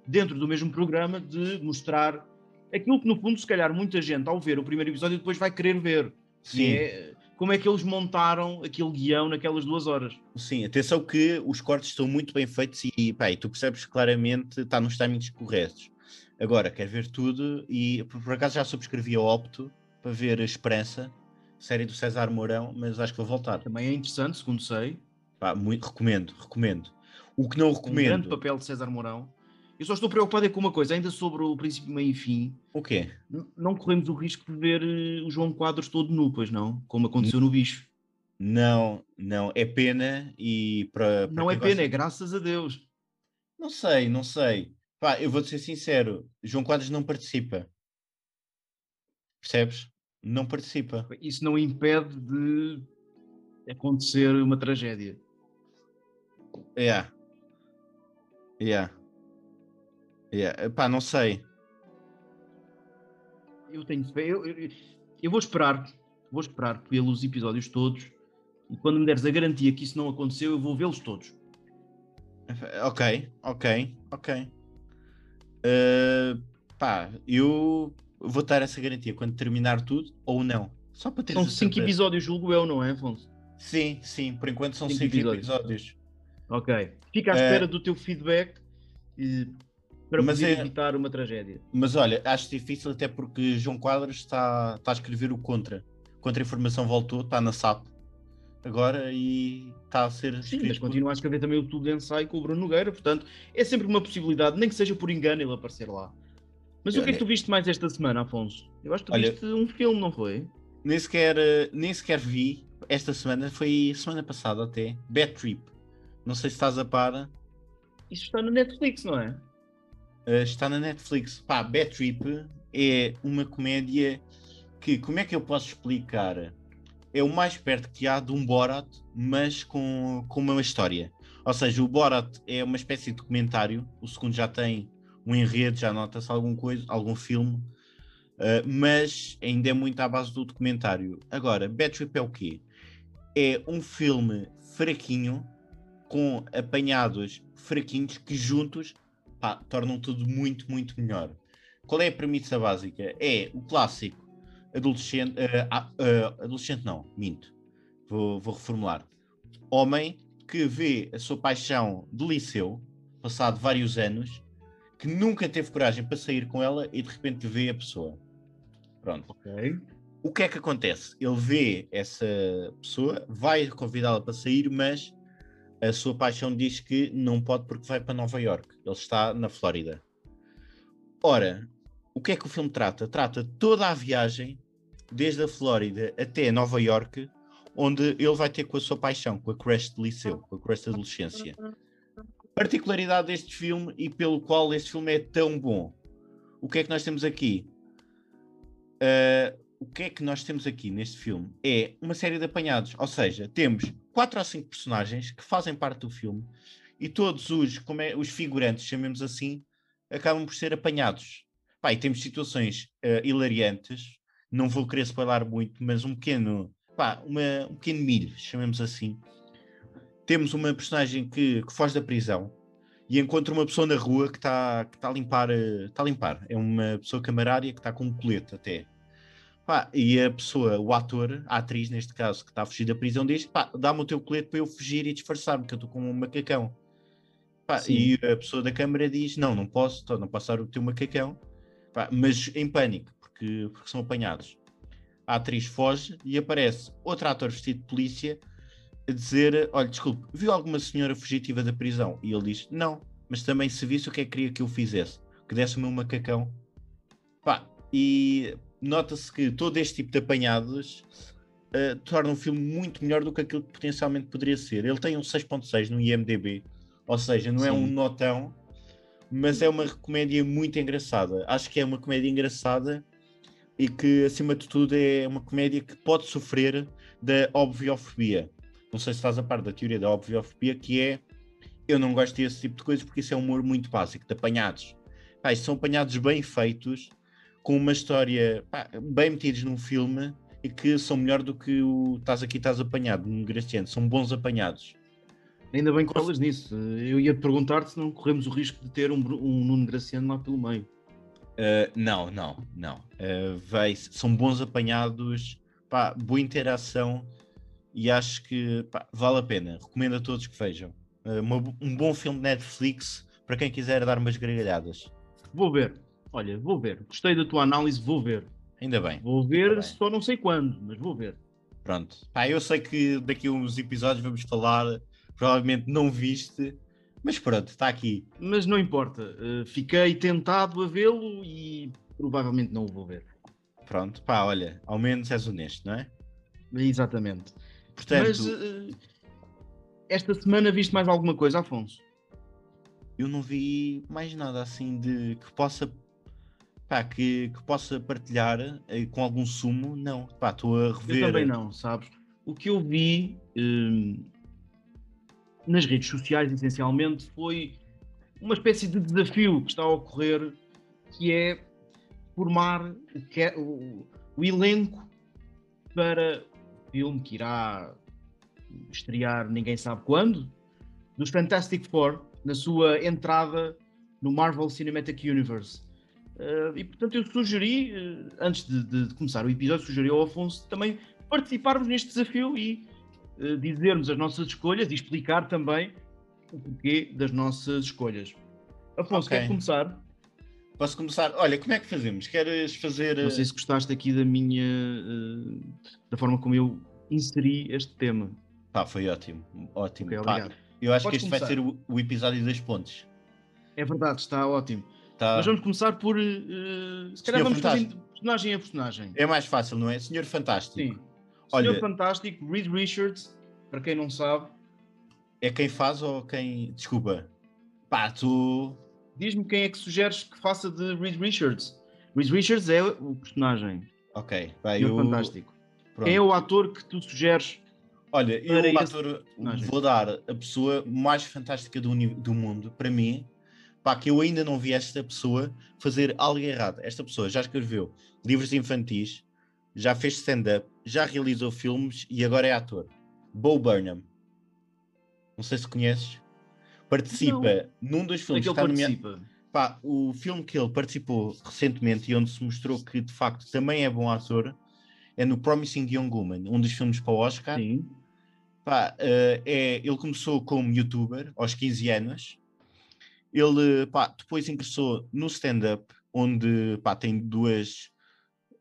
[SPEAKER 2] dentro do mesmo programa de mostrar aquilo que no fundo se calhar muita gente ao ver o primeiro episódio depois vai querer ver. Sim. É, como é que eles montaram aquele guião naquelas duas horas.
[SPEAKER 1] Sim, atenção que os cortes estão muito bem feitos e pá, e tu percebes claramente está nos timings corretos. Agora, quero ver tudo e por acaso já subscrevi a Opto para ver a Esperança, série do César Mourão, mas acho que vou voltar.
[SPEAKER 2] Também é interessante, segundo sei.
[SPEAKER 1] Pá, muito, recomendo, recomendo. O que não recomendo. Um
[SPEAKER 2] grande papel de César Mourão. Eu só estou preocupado com uma coisa, ainda sobre o princípio, meio e fim.
[SPEAKER 1] O quê?
[SPEAKER 2] Não corremos o risco de ver eh, o João Quadros todo nu, pois não? Como aconteceu no bicho.
[SPEAKER 1] Não, não, é pena e para.
[SPEAKER 2] Não é pena, gosta... é graças a Deus.
[SPEAKER 1] Não sei, não sei. Pá, eu vou ser sincero, João Quadros não participa. Percebes? Não participa.
[SPEAKER 2] Isso não impede de acontecer uma tragédia.
[SPEAKER 1] É. Yeah. Yeah. Yeah. Pá, não sei.
[SPEAKER 2] Eu tenho fé. Eu, eu, eu, vou esperar. Vou esperar pelos episódios todos. E quando me deres a garantia que isso não aconteceu, eu vou vê-los todos.
[SPEAKER 1] Ok, ok, ok. Uh, pá, eu vou dar essa garantia quando terminar tudo ou não. Só para ter
[SPEAKER 2] São cinco episódios, julgo eu, não é, Afonso?
[SPEAKER 1] Sim, sim, por enquanto são cinco, cinco episódios. episódios.
[SPEAKER 2] Ok. Fica à espera uh, do teu feedback. E para mas é, evitar uma tragédia.
[SPEAKER 1] Mas olha, acho difícil até porque João Quadros está, está a escrever o contra. Contra a informação voltou, está na SAP agora e está a ser.
[SPEAKER 2] Sim, mas continua a escrever também o Tudo de Ensaio com o Bruno Nogueira, portanto é sempre uma possibilidade, nem que seja por engano ele aparecer lá. Mas o que é que tu viste mais esta semana, Afonso? Eu acho que tu olha, viste um filme, não foi?
[SPEAKER 1] Nem sequer, nem sequer vi esta semana, foi semana passada até, Bad Trip. Não sei se estás a par.
[SPEAKER 2] Isso está no Netflix, não é?
[SPEAKER 1] Uh, está na Netflix. Pá, Bad Trip é uma comédia que, como é que eu posso explicar? É o mais perto que há de um Borat, mas com, com uma história. Ou seja, o Borat é uma espécie de documentário, o segundo já tem um enredo, já nota-se algum coisa, algum filme, uh, mas ainda é muito à base do documentário. Agora, Bad Trip é o quê? É um filme fraquinho, com apanhados fraquinhos que juntos pá, tornam tudo muito, muito melhor. Qual é a premissa básica? É o clássico adolescente, uh, uh, adolescente não, minto, vou, vou reformular. Homem que vê a sua paixão de liceu, passado vários anos, que nunca teve coragem para sair com ela e de repente vê a pessoa. Pronto.
[SPEAKER 2] Ok.
[SPEAKER 1] O que é que acontece? Ele vê essa pessoa, vai convidá-la para sair, mas a sua paixão diz que não pode porque vai para Nova York. Ele está na Flórida. Ora, o que é que o filme trata? Trata toda a viagem, desde a Flórida até Nova York, onde ele vai ter com a sua paixão, com a crush de liceu, com a crush de adolescência. Particularidade deste filme e pelo qual este filme é tão bom. O que é que nós temos aqui? Uh, o que é que nós temos aqui neste filme? É uma série de apanhados, ou seja, temos quatro ou cinco personagens que fazem parte do filme e todos os, como é, os figurantes, chamemos assim, acabam por ser apanhados. Pá, e temos situações uh, hilariantes, não vou querer spoiler muito, mas um pequeno, pá, uma, um pequeno milho, chamemos assim. Temos uma personagem que, que foge da prisão e encontra uma pessoa na rua que está que tá a limpar, está eh, a limpar. É uma pessoa camarária que está com um colete até Pá, e a pessoa, o ator, a atriz neste caso, que está a fugir da prisão, diz: pá, dá-me o teu colete para eu fugir e disfarçar-me, que eu estou com um macacão. Pá, e a pessoa da câmara diz: não, não posso, não posso dar o teu macacão, pá, mas em pânico, porque, porque são apanhados. A atriz foge e aparece outro ator vestido de polícia a dizer: olha, desculpe, viu alguma senhora fugitiva da prisão? E ele diz: não, mas também se visse o que é que queria que eu fizesse, que desse o meu macacão. Pá, e nota-se que todo este tipo de apanhados uh, torna um filme muito melhor do que aquilo que potencialmente poderia ser. Ele tem um 6.6 no IMDB, ou seja, não é Sim. é um notão, mas é uma comédia muito engraçada. Acho que é uma comédia engraçada e que, acima de tudo, é uma comédia que pode sofrer da obviofobia. Não sei se faz a parte da teoria da obviofobia, que é eu não gosto desse tipo de coisas porque isso é um humor muito básico, de apanhados. Pá, são apanhados bem feitos, com uma história pá, bem metidos num filme e que são melhor do que o estás aqui, estás apanhado, no Graciano. São bons apanhados.
[SPEAKER 2] Ainda bem que falas nisso. Eu ia te perguntar se não corremos o risco de ter um, um Nuno Graciano lá pelo meio.
[SPEAKER 1] Uh, não, não, não. Uh, vai, são bons apanhados, pá, boa interação e acho que pá, vale a pena. Recomendo a todos que vejam. Uh, uma, um bom filme de Netflix para quem quiser dar umas gargalhadas.
[SPEAKER 2] Vou ver. Olha, vou ver. Gostei da tua análise, vou ver.
[SPEAKER 1] Ainda bem.
[SPEAKER 2] Vou ver, bem. só não sei quando, mas vou ver.
[SPEAKER 1] Pronto. Pá, eu sei que daqui a uns episódios vamos falar, provavelmente não viste, mas pronto, está aqui.
[SPEAKER 2] Mas não importa. Uh, fiquei tentado a vê-lo e provavelmente não o vou ver.
[SPEAKER 1] Pronto, pá, olha, ao menos és honesto, não é?
[SPEAKER 2] Exatamente. Portanto, mas uh, esta semana viste mais alguma coisa, Afonso?
[SPEAKER 1] Eu não vi mais nada assim de que possa pá, que, que possa partilhar eh, com algum sumo, não. Pá, estou a rever.
[SPEAKER 2] Eu também não, sabes? O que eu vi hum, nas redes sociais, essencialmente, foi uma espécie de desafio que está a ocorrer, que é formar o, que é, o, o elenco para o filme que irá estrear ninguém sabe quando, dos Fantastic Four, na sua entrada no Marvel Cinematic Universe. Uh, e portanto eu sugeri, uh, antes de, de, começar o episódio, sugeri ao Afonso também participarmos neste desafio e uh, dizermos as nossas escolhas e explicar também o porquê das nossas escolhas. Afonso, okay. quer começar?
[SPEAKER 1] Posso começar? Olha, como é que fazemos? Queres fazer.
[SPEAKER 2] Não sei se gostaste aqui da minha. da forma como eu inseri este tema.
[SPEAKER 1] Pá, foi ótimo. Ótimo. Okay, Pá, eu acho Podes que este começar. vai ser o, o episódio das pontes.
[SPEAKER 2] É verdade, está ótimo. Tá. Mas vamos começar por. Uh, se calhar Senhor vamos fazer personagem a personagem.
[SPEAKER 1] É mais fácil, não é? Senhor Fantástico.
[SPEAKER 2] Sim. Olha, Senhor Fantástico, Reed Richards, para quem não sabe.
[SPEAKER 1] É quem faz ou quem. Desculpa. Pá, tu.
[SPEAKER 2] Diz-me quem é que sugeres que faça de Reed Richards. Reed Richards é o personagem.
[SPEAKER 1] Ok,
[SPEAKER 2] vai. Senhor eu... Fantástico. Pronto. Quem é o ator que tu sugeres?
[SPEAKER 1] Olha, eu o ator, vou dar a pessoa mais fantástica do, do mundo, para mim, pá, que eu ainda não vi esta pessoa fazer algo errado. Esta pessoa já escreveu livros infantis, já fez stand-up, já realizou filmes e agora é ator. Bo Burnham. Não sei se conheces. Participa não. num dos filmes
[SPEAKER 2] que está nomeado.
[SPEAKER 1] Pá, o filme que ele participou recentemente e onde se mostrou que de facto também é bom ator é no Promising Young Woman, um dos filmes para o Oscar.
[SPEAKER 2] Sim.
[SPEAKER 1] Pá, uh, é, ele começou como youtuber aos 15 anos ele pá, depois ingressou no stand-up, onde pá, tem duas.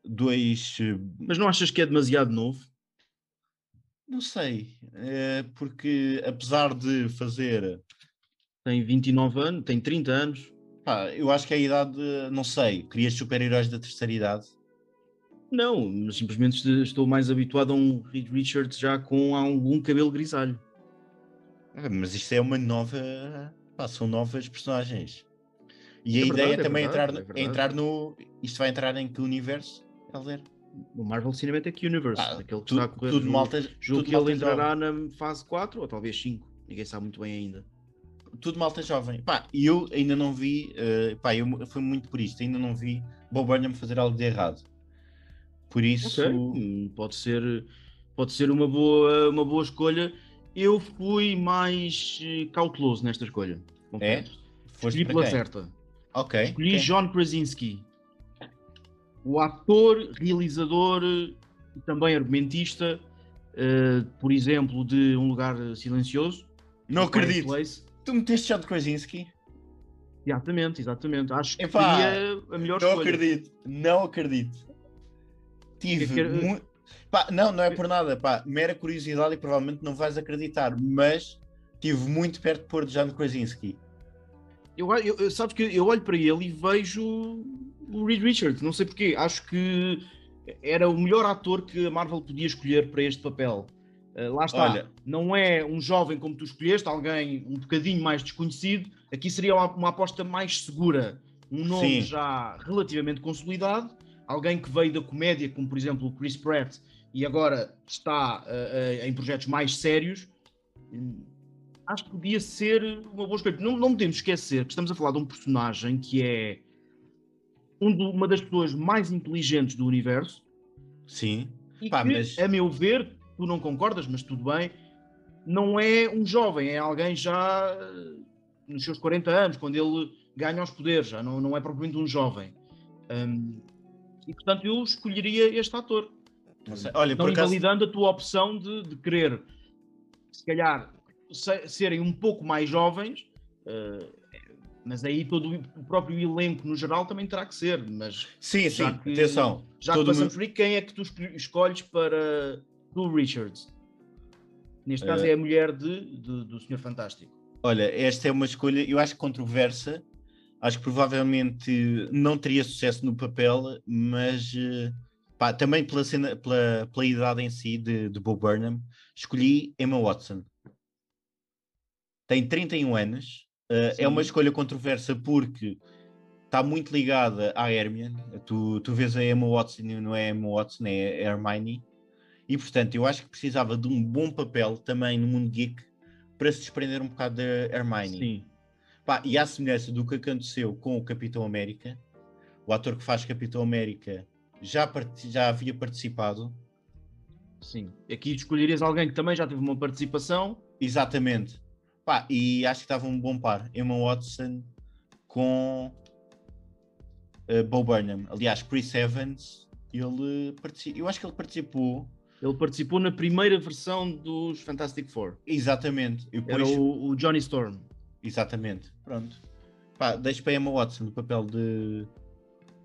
[SPEAKER 1] Dois.
[SPEAKER 2] Mas não achas que é demasiado novo?
[SPEAKER 1] Não sei, é porque apesar de fazer.
[SPEAKER 2] Tem 29 anos, tem 30 anos.
[SPEAKER 1] Pá, eu acho que é a idade, não sei, querias super-heróis da terceira idade?
[SPEAKER 2] Não, mas simplesmente estou mais habituado a um Reed Richards já com algum cabelo grisalho.
[SPEAKER 1] Ah, mas isto é uma nova Pá, são novas personagens. E é a verdade, ideia é também verdade, entrar, é, é entrar no. Isto vai entrar em que universo, Helder?
[SPEAKER 2] No Marvel Cinematic Universe,
[SPEAKER 1] ah, aquele que tu, está a correr. Tudo no, malta,
[SPEAKER 2] julgo que ele entrará jovem. na fase 4 ou talvez 5. Ninguém sabe muito bem ainda.
[SPEAKER 1] Tudo malta jovem. Pá, eu ainda não vi. Uh, pá, eu fui muito por isto. Ainda não vi Bob Burnham fazer algo de errado. Por isso.
[SPEAKER 2] Okay. Hum, pode ser, pode ser uma, boa, uma boa escolha eu fui mais eh, cauteloso nesta escolha.
[SPEAKER 1] É?
[SPEAKER 2] Escolhi pela certa.
[SPEAKER 1] Ok.
[SPEAKER 2] Escolhi
[SPEAKER 1] okay.
[SPEAKER 2] John Krasinski. O ator, realizador e também argumentista, uh, por exemplo, de Um Lugar Silencioso.
[SPEAKER 1] Não acredito. Place. Tu meteste John Krasinski?
[SPEAKER 2] Exatamente, exatamente. Acho que Epá, seria a melhor
[SPEAKER 1] não
[SPEAKER 2] escolha.
[SPEAKER 1] Não acredito, não acredito. Tive é muito Pá, não, não é por nada, pá, mera curiosidade e provavelmente não vais acreditar, mas tive muito perto de pôr de Jan Krasinski.
[SPEAKER 2] Eu, eu, sabes que eu olho para ele e vejo o Reed Richards, não sei porquê, acho que era o melhor ator que a Marvel podia escolher para este papel. Uh, lá está, Olha, não é um jovem como tu escolheste, alguém um bocadinho mais desconhecido, aqui seria uma, uma aposta mais segura, um nome sim. já relativamente consolidado alguém que veio da comédia, como por exemplo o Chris Pratt, e agora está uh, uh, em projetos mais sérios, hum, acho que podia ser uma boa escolha. Não, não podemos esquecer que estamos a falar de um personagem que é um do, uma das pessoas mais inteligentes do universo.
[SPEAKER 1] Sim.
[SPEAKER 2] E Pá, que, mas... a meu ver, tu não concordas, mas tudo bem, não é um jovem, é alguém já nos seus 40 anos, quando ele ganha os poderes, já não, não é propriamente um jovem. Um, e portanto eu escolheria este ator. Olha, não invalidando acaso... a tua opção de, de querer, se calhar, se, serem um pouco mais jovens, uh, mas aí todo o próprio elenco no geral também terá que ser. Mas
[SPEAKER 1] sim, sim, que, atenção.
[SPEAKER 2] Já que passamos por aí, quem é que tu escolhes para o Richards? Neste caso uh... é a mulher de, de, do Senhor Fantástico.
[SPEAKER 1] Olha, esta é uma escolha, eu acho controversa. Acho que provavelmente não teria sucesso no papel, mas uh, pá, também pela, cena, pela, pela idade em si de, de Bob Burnham, escolhi Emma Watson. Tem 31 anos, uh, é uma escolha controversa porque está muito ligada à Hermione. Tu, tu vês a Emma Watson e não é Emma Watson, é Hermione. E portanto, eu acho que precisava de um bom papel também no mundo geek para se desprender um bocado da Hermione. Sim. Pá, e à semelhança do que aconteceu com o Capitão América, o ator que faz Capitão América já, já havia participado.
[SPEAKER 2] Sim. Aqui escolherias alguém que também já teve uma participação.
[SPEAKER 1] Exatamente. Pá, e acho que estava um bom par. Emma Watson com uh, Bo Burnham. Aliás, Chris Evans, ele eu acho que ele participou
[SPEAKER 2] ele participou na primeira versão dos Fantastic Four.
[SPEAKER 1] Exatamente.
[SPEAKER 2] Depois... Era o, o, Johnny Storm.
[SPEAKER 1] Exatamente. Pronto. Pá, deixo para Emma Watson no papel de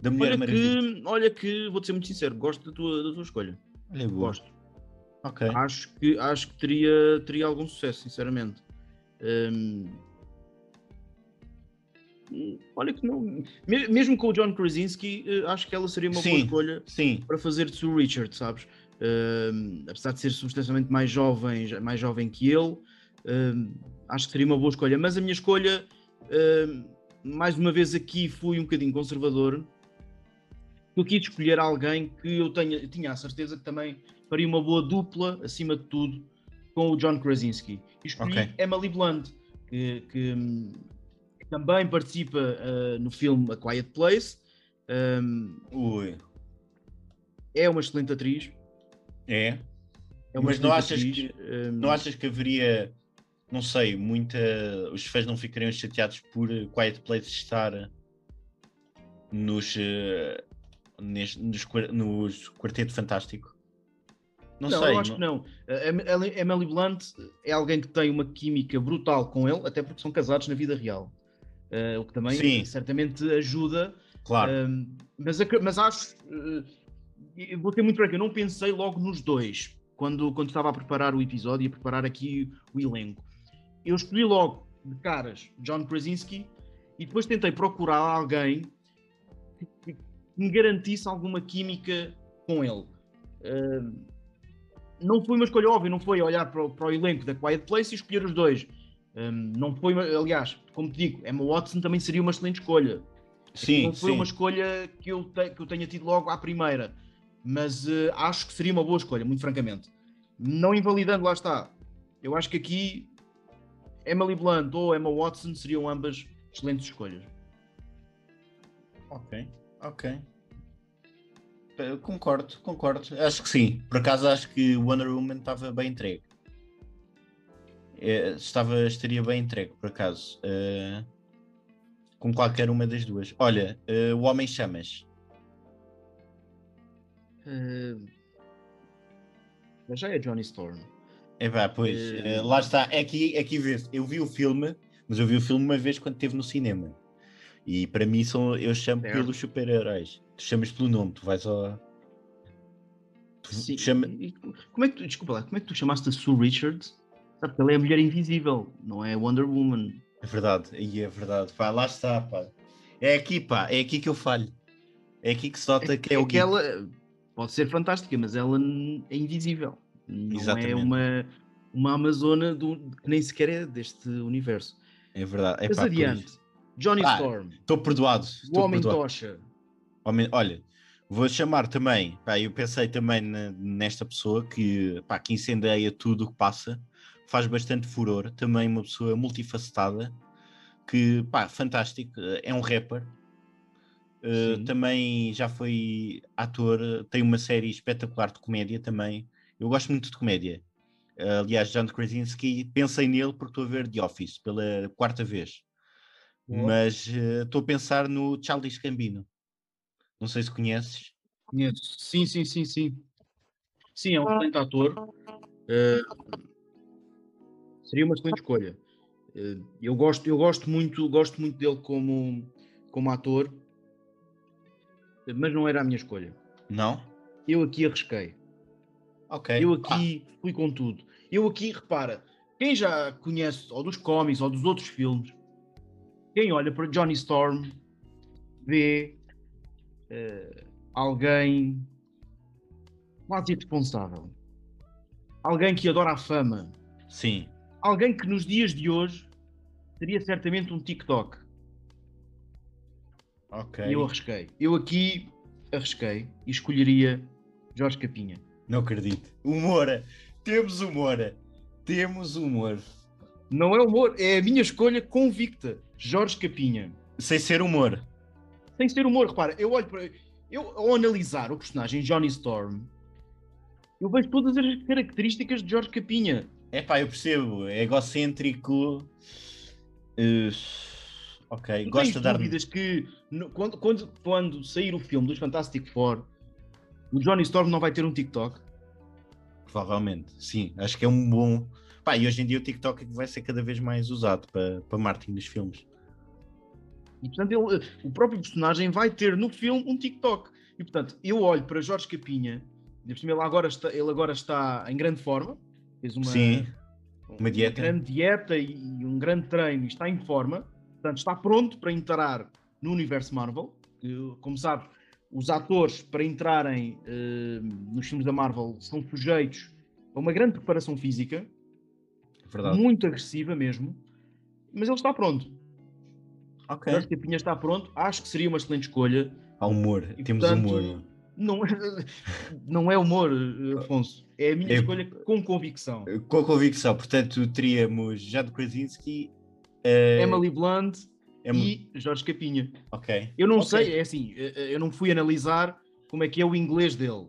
[SPEAKER 1] da Mulher olha
[SPEAKER 2] Maravilha. Que, olha que, vou-te ser muito sincero, gosto da tua, da tua escolha.
[SPEAKER 1] Olha, gosto.
[SPEAKER 2] Ok. Acho que, acho que teria, teria algum sucesso, sinceramente. Um... Olha que não. Mesmo com o John Krasinski, eh, acho que ela seria uma sim, boa escolha
[SPEAKER 1] sim.
[SPEAKER 2] para fazer de Sue Richard, sabes? Uh, apesar de ser substancialmente mais jovem, mais jovem que ele, uh, acho que seria uma boa escolha. Mas a minha escolha, uh, mais uma vez aqui, fui um bocadinho conservador. Eu quis escolher alguém que eu tenha, tinha a certeza que também faria uma boa dupla, acima de tudo, com o John Krasinski. E escolhi okay. Emily Blunt, que, que, que também participa ah, no filme A Quiet Place.
[SPEAKER 1] Um,
[SPEAKER 2] é uma excelente atriz
[SPEAKER 1] é. é Mas não achas, que, um... não achas que haveria, não sei, muita. Os fãs não ficariam chateados por Quiet Place estar nos, uh, nos, nos Quarteto Fantástico?
[SPEAKER 2] Não, não, sei. Eu acho não... que não. A Emily Blunt é alguém que tem uma química brutal com ele, até porque são casados na vida real. Uh, o que também Sim. certamente ajuda.
[SPEAKER 1] Claro. Uh,
[SPEAKER 2] mas, mas acho. Uh, vou ter muito franco, eu não pensei logo nos dois quando, quando estava a preparar o episódio e a preparar aqui o elenco. Eu escolhi logo de caras John Krasinski e depois tentei procurar alguém que, me garantisse alguma química com ele. Uh, não foi uma escolha óbvia, não foi olhar para o, para o elenco da Quiet Place e escolher os dois. Um, não foi, aliás, como te digo, Emma Watson também seria uma excelente escolha.
[SPEAKER 1] Sim,
[SPEAKER 2] não foi
[SPEAKER 1] sim.
[SPEAKER 2] uma escolha que eu, te, que eu tenha tido logo à primeira mas uh, acho que seria uma boa escolha, muito francamente. Não invalidando, lá está. Eu acho que aqui Emily Blunt ou Emma Watson seriam ambas excelentes escolhas.
[SPEAKER 1] Ok, ok. Eu concordo, concordo. Acho que sim. Por acaso acho que Wonder Woman estava bem entregue. É, estava, estaria bem entregue, por acaso. Uh, com qualquer uma das duas. Olha, uh, o Homem Chamas
[SPEAKER 2] Uh, mas já é Johnny Storm.
[SPEAKER 1] É pá, pois, uh, lá está. É aqui, é aqui vê Eu vi o filme, mas eu vi o filme uma vez quando esteve no cinema. E para mim são, eu chamo é. pelos super-heróis. Tu chamas pelo nome, tu vais ao.
[SPEAKER 2] Tu Sim. Chama... como é que tu, desculpa lá, como é que tu chamaste a Sue Richards? Sabe que ela é a mulher invisível, não é Wonder Woman.
[SPEAKER 1] É verdade, aí é verdade. Pá, lá está, pá. É aqui, pá, é aqui que eu falho. É aqui que se nota é, que é, é o que
[SPEAKER 2] ela pode ser fantástica, mas ela é invisível. Não é Exatamente. é uma, uma Amazona do, que nem sequer é deste universo.
[SPEAKER 1] É verdade. É
[SPEAKER 2] mas
[SPEAKER 1] pá,
[SPEAKER 2] adiante. Johnny ah, Storm.
[SPEAKER 1] Estou perdoado.
[SPEAKER 2] O Homem perdoado. Tocha.
[SPEAKER 1] Homem, olha, Vou chamar também, pá, eu pensei também nesta pessoa que, pá, que incendeia tudo o que passa, faz bastante furor, também uma pessoa multifacetada, que, pá, fantástico, é um rapper, Uh, também já foi ator, tem uma série espetacular de comédia também. Eu gosto muito de comédia. Uh, aliás, John Krasinski, pensei nele porque estou a ver The Office pela quarta vez.
[SPEAKER 2] Boa.
[SPEAKER 1] Mas uh, estou a pensar no Charles Gambino. Não sei se conheces.
[SPEAKER 2] Conheço. Sim, sim, sim, sim. Sim, é um excelente ator. Eh, seria uma excelente escolha. Eh, eu gosto, eu gosto muito, gosto muito dele como, como ator, eh, mas não era a minha escolha.
[SPEAKER 1] Não?
[SPEAKER 2] Eu aqui arrisquei.
[SPEAKER 1] Ok.
[SPEAKER 2] Eu aqui fui com tudo. Eu aqui, repara, quem já conhece ou dos cómics ou dos outros filmes, quem olha para Johnny Storm vê eh, alguém quase irresponsável. Alguém que adora a fama.
[SPEAKER 1] Ah, sim.
[SPEAKER 2] Alguém que nos dias de hoje seria certamente um TikTok.
[SPEAKER 1] Ok.
[SPEAKER 2] E eu arrisquei. Eu aqui arrisquei e escolheria Jorge Capinha.
[SPEAKER 1] Não acredito. Humor. Temos humor. Temos humor.
[SPEAKER 2] Não é humor, é a minha escolha convicta. Jorge Capinha.
[SPEAKER 1] Sem ser humor.
[SPEAKER 2] Sem ser humor, repara, eu olho para. Eu, ao analisar o personagem Johnny Storm, eu vejo todas as características de Jorge Capinha.
[SPEAKER 1] É pá, eu percebo. É egocêntrico. Uh, ok. Gosta de dar.
[SPEAKER 2] dúvidas que no- quando, quando, quando sair o filme dos Fantastic Four, o Johnny Storm não vai ter um TikTok.
[SPEAKER 1] Provavelmente, sim. Acho que é um bom. Pá, e hoje em dia o TikTok é vai ser cada vez mais usado para, para marketing dos filmes.
[SPEAKER 2] E portanto, ele, o próprio personagem vai ter no filme um TikTok. E portanto, eu olho para Jorge Capinha, ele agora está, ele agora está em grande forma, fez uma,
[SPEAKER 1] Sim, uma dieta.
[SPEAKER 2] grande dieta e, e um grande treino e está em forma, portanto, está pronto para entrar no universo Marvel. Que, como sabes, os atores para entrarem eh, nos filmes da Marvel são sujeitos a uma grande preparação física,
[SPEAKER 1] Verdade.
[SPEAKER 2] muito agressiva mesmo, mas ele está pronto.
[SPEAKER 1] Ok.
[SPEAKER 2] Jorge Capinha está pronto, acho que seria uma excelente escolha.
[SPEAKER 1] Há humor.
[SPEAKER 2] E,
[SPEAKER 1] Temos
[SPEAKER 2] portanto,
[SPEAKER 1] humor.
[SPEAKER 2] Não é, não é humor, eh, Afonso. É a minha
[SPEAKER 1] É-
[SPEAKER 2] escolha com convicção.
[SPEAKER 1] Com convicção. Portanto, teríamos Jad Krasinski. eh,
[SPEAKER 2] Emily Blunt
[SPEAKER 1] Em-
[SPEAKER 2] e Jorge Capinha.
[SPEAKER 1] Ok.
[SPEAKER 2] Eu não
[SPEAKER 1] Ok.
[SPEAKER 2] sei, é assim, eh, eh, eu não fui analisar como é que é o inglês dele.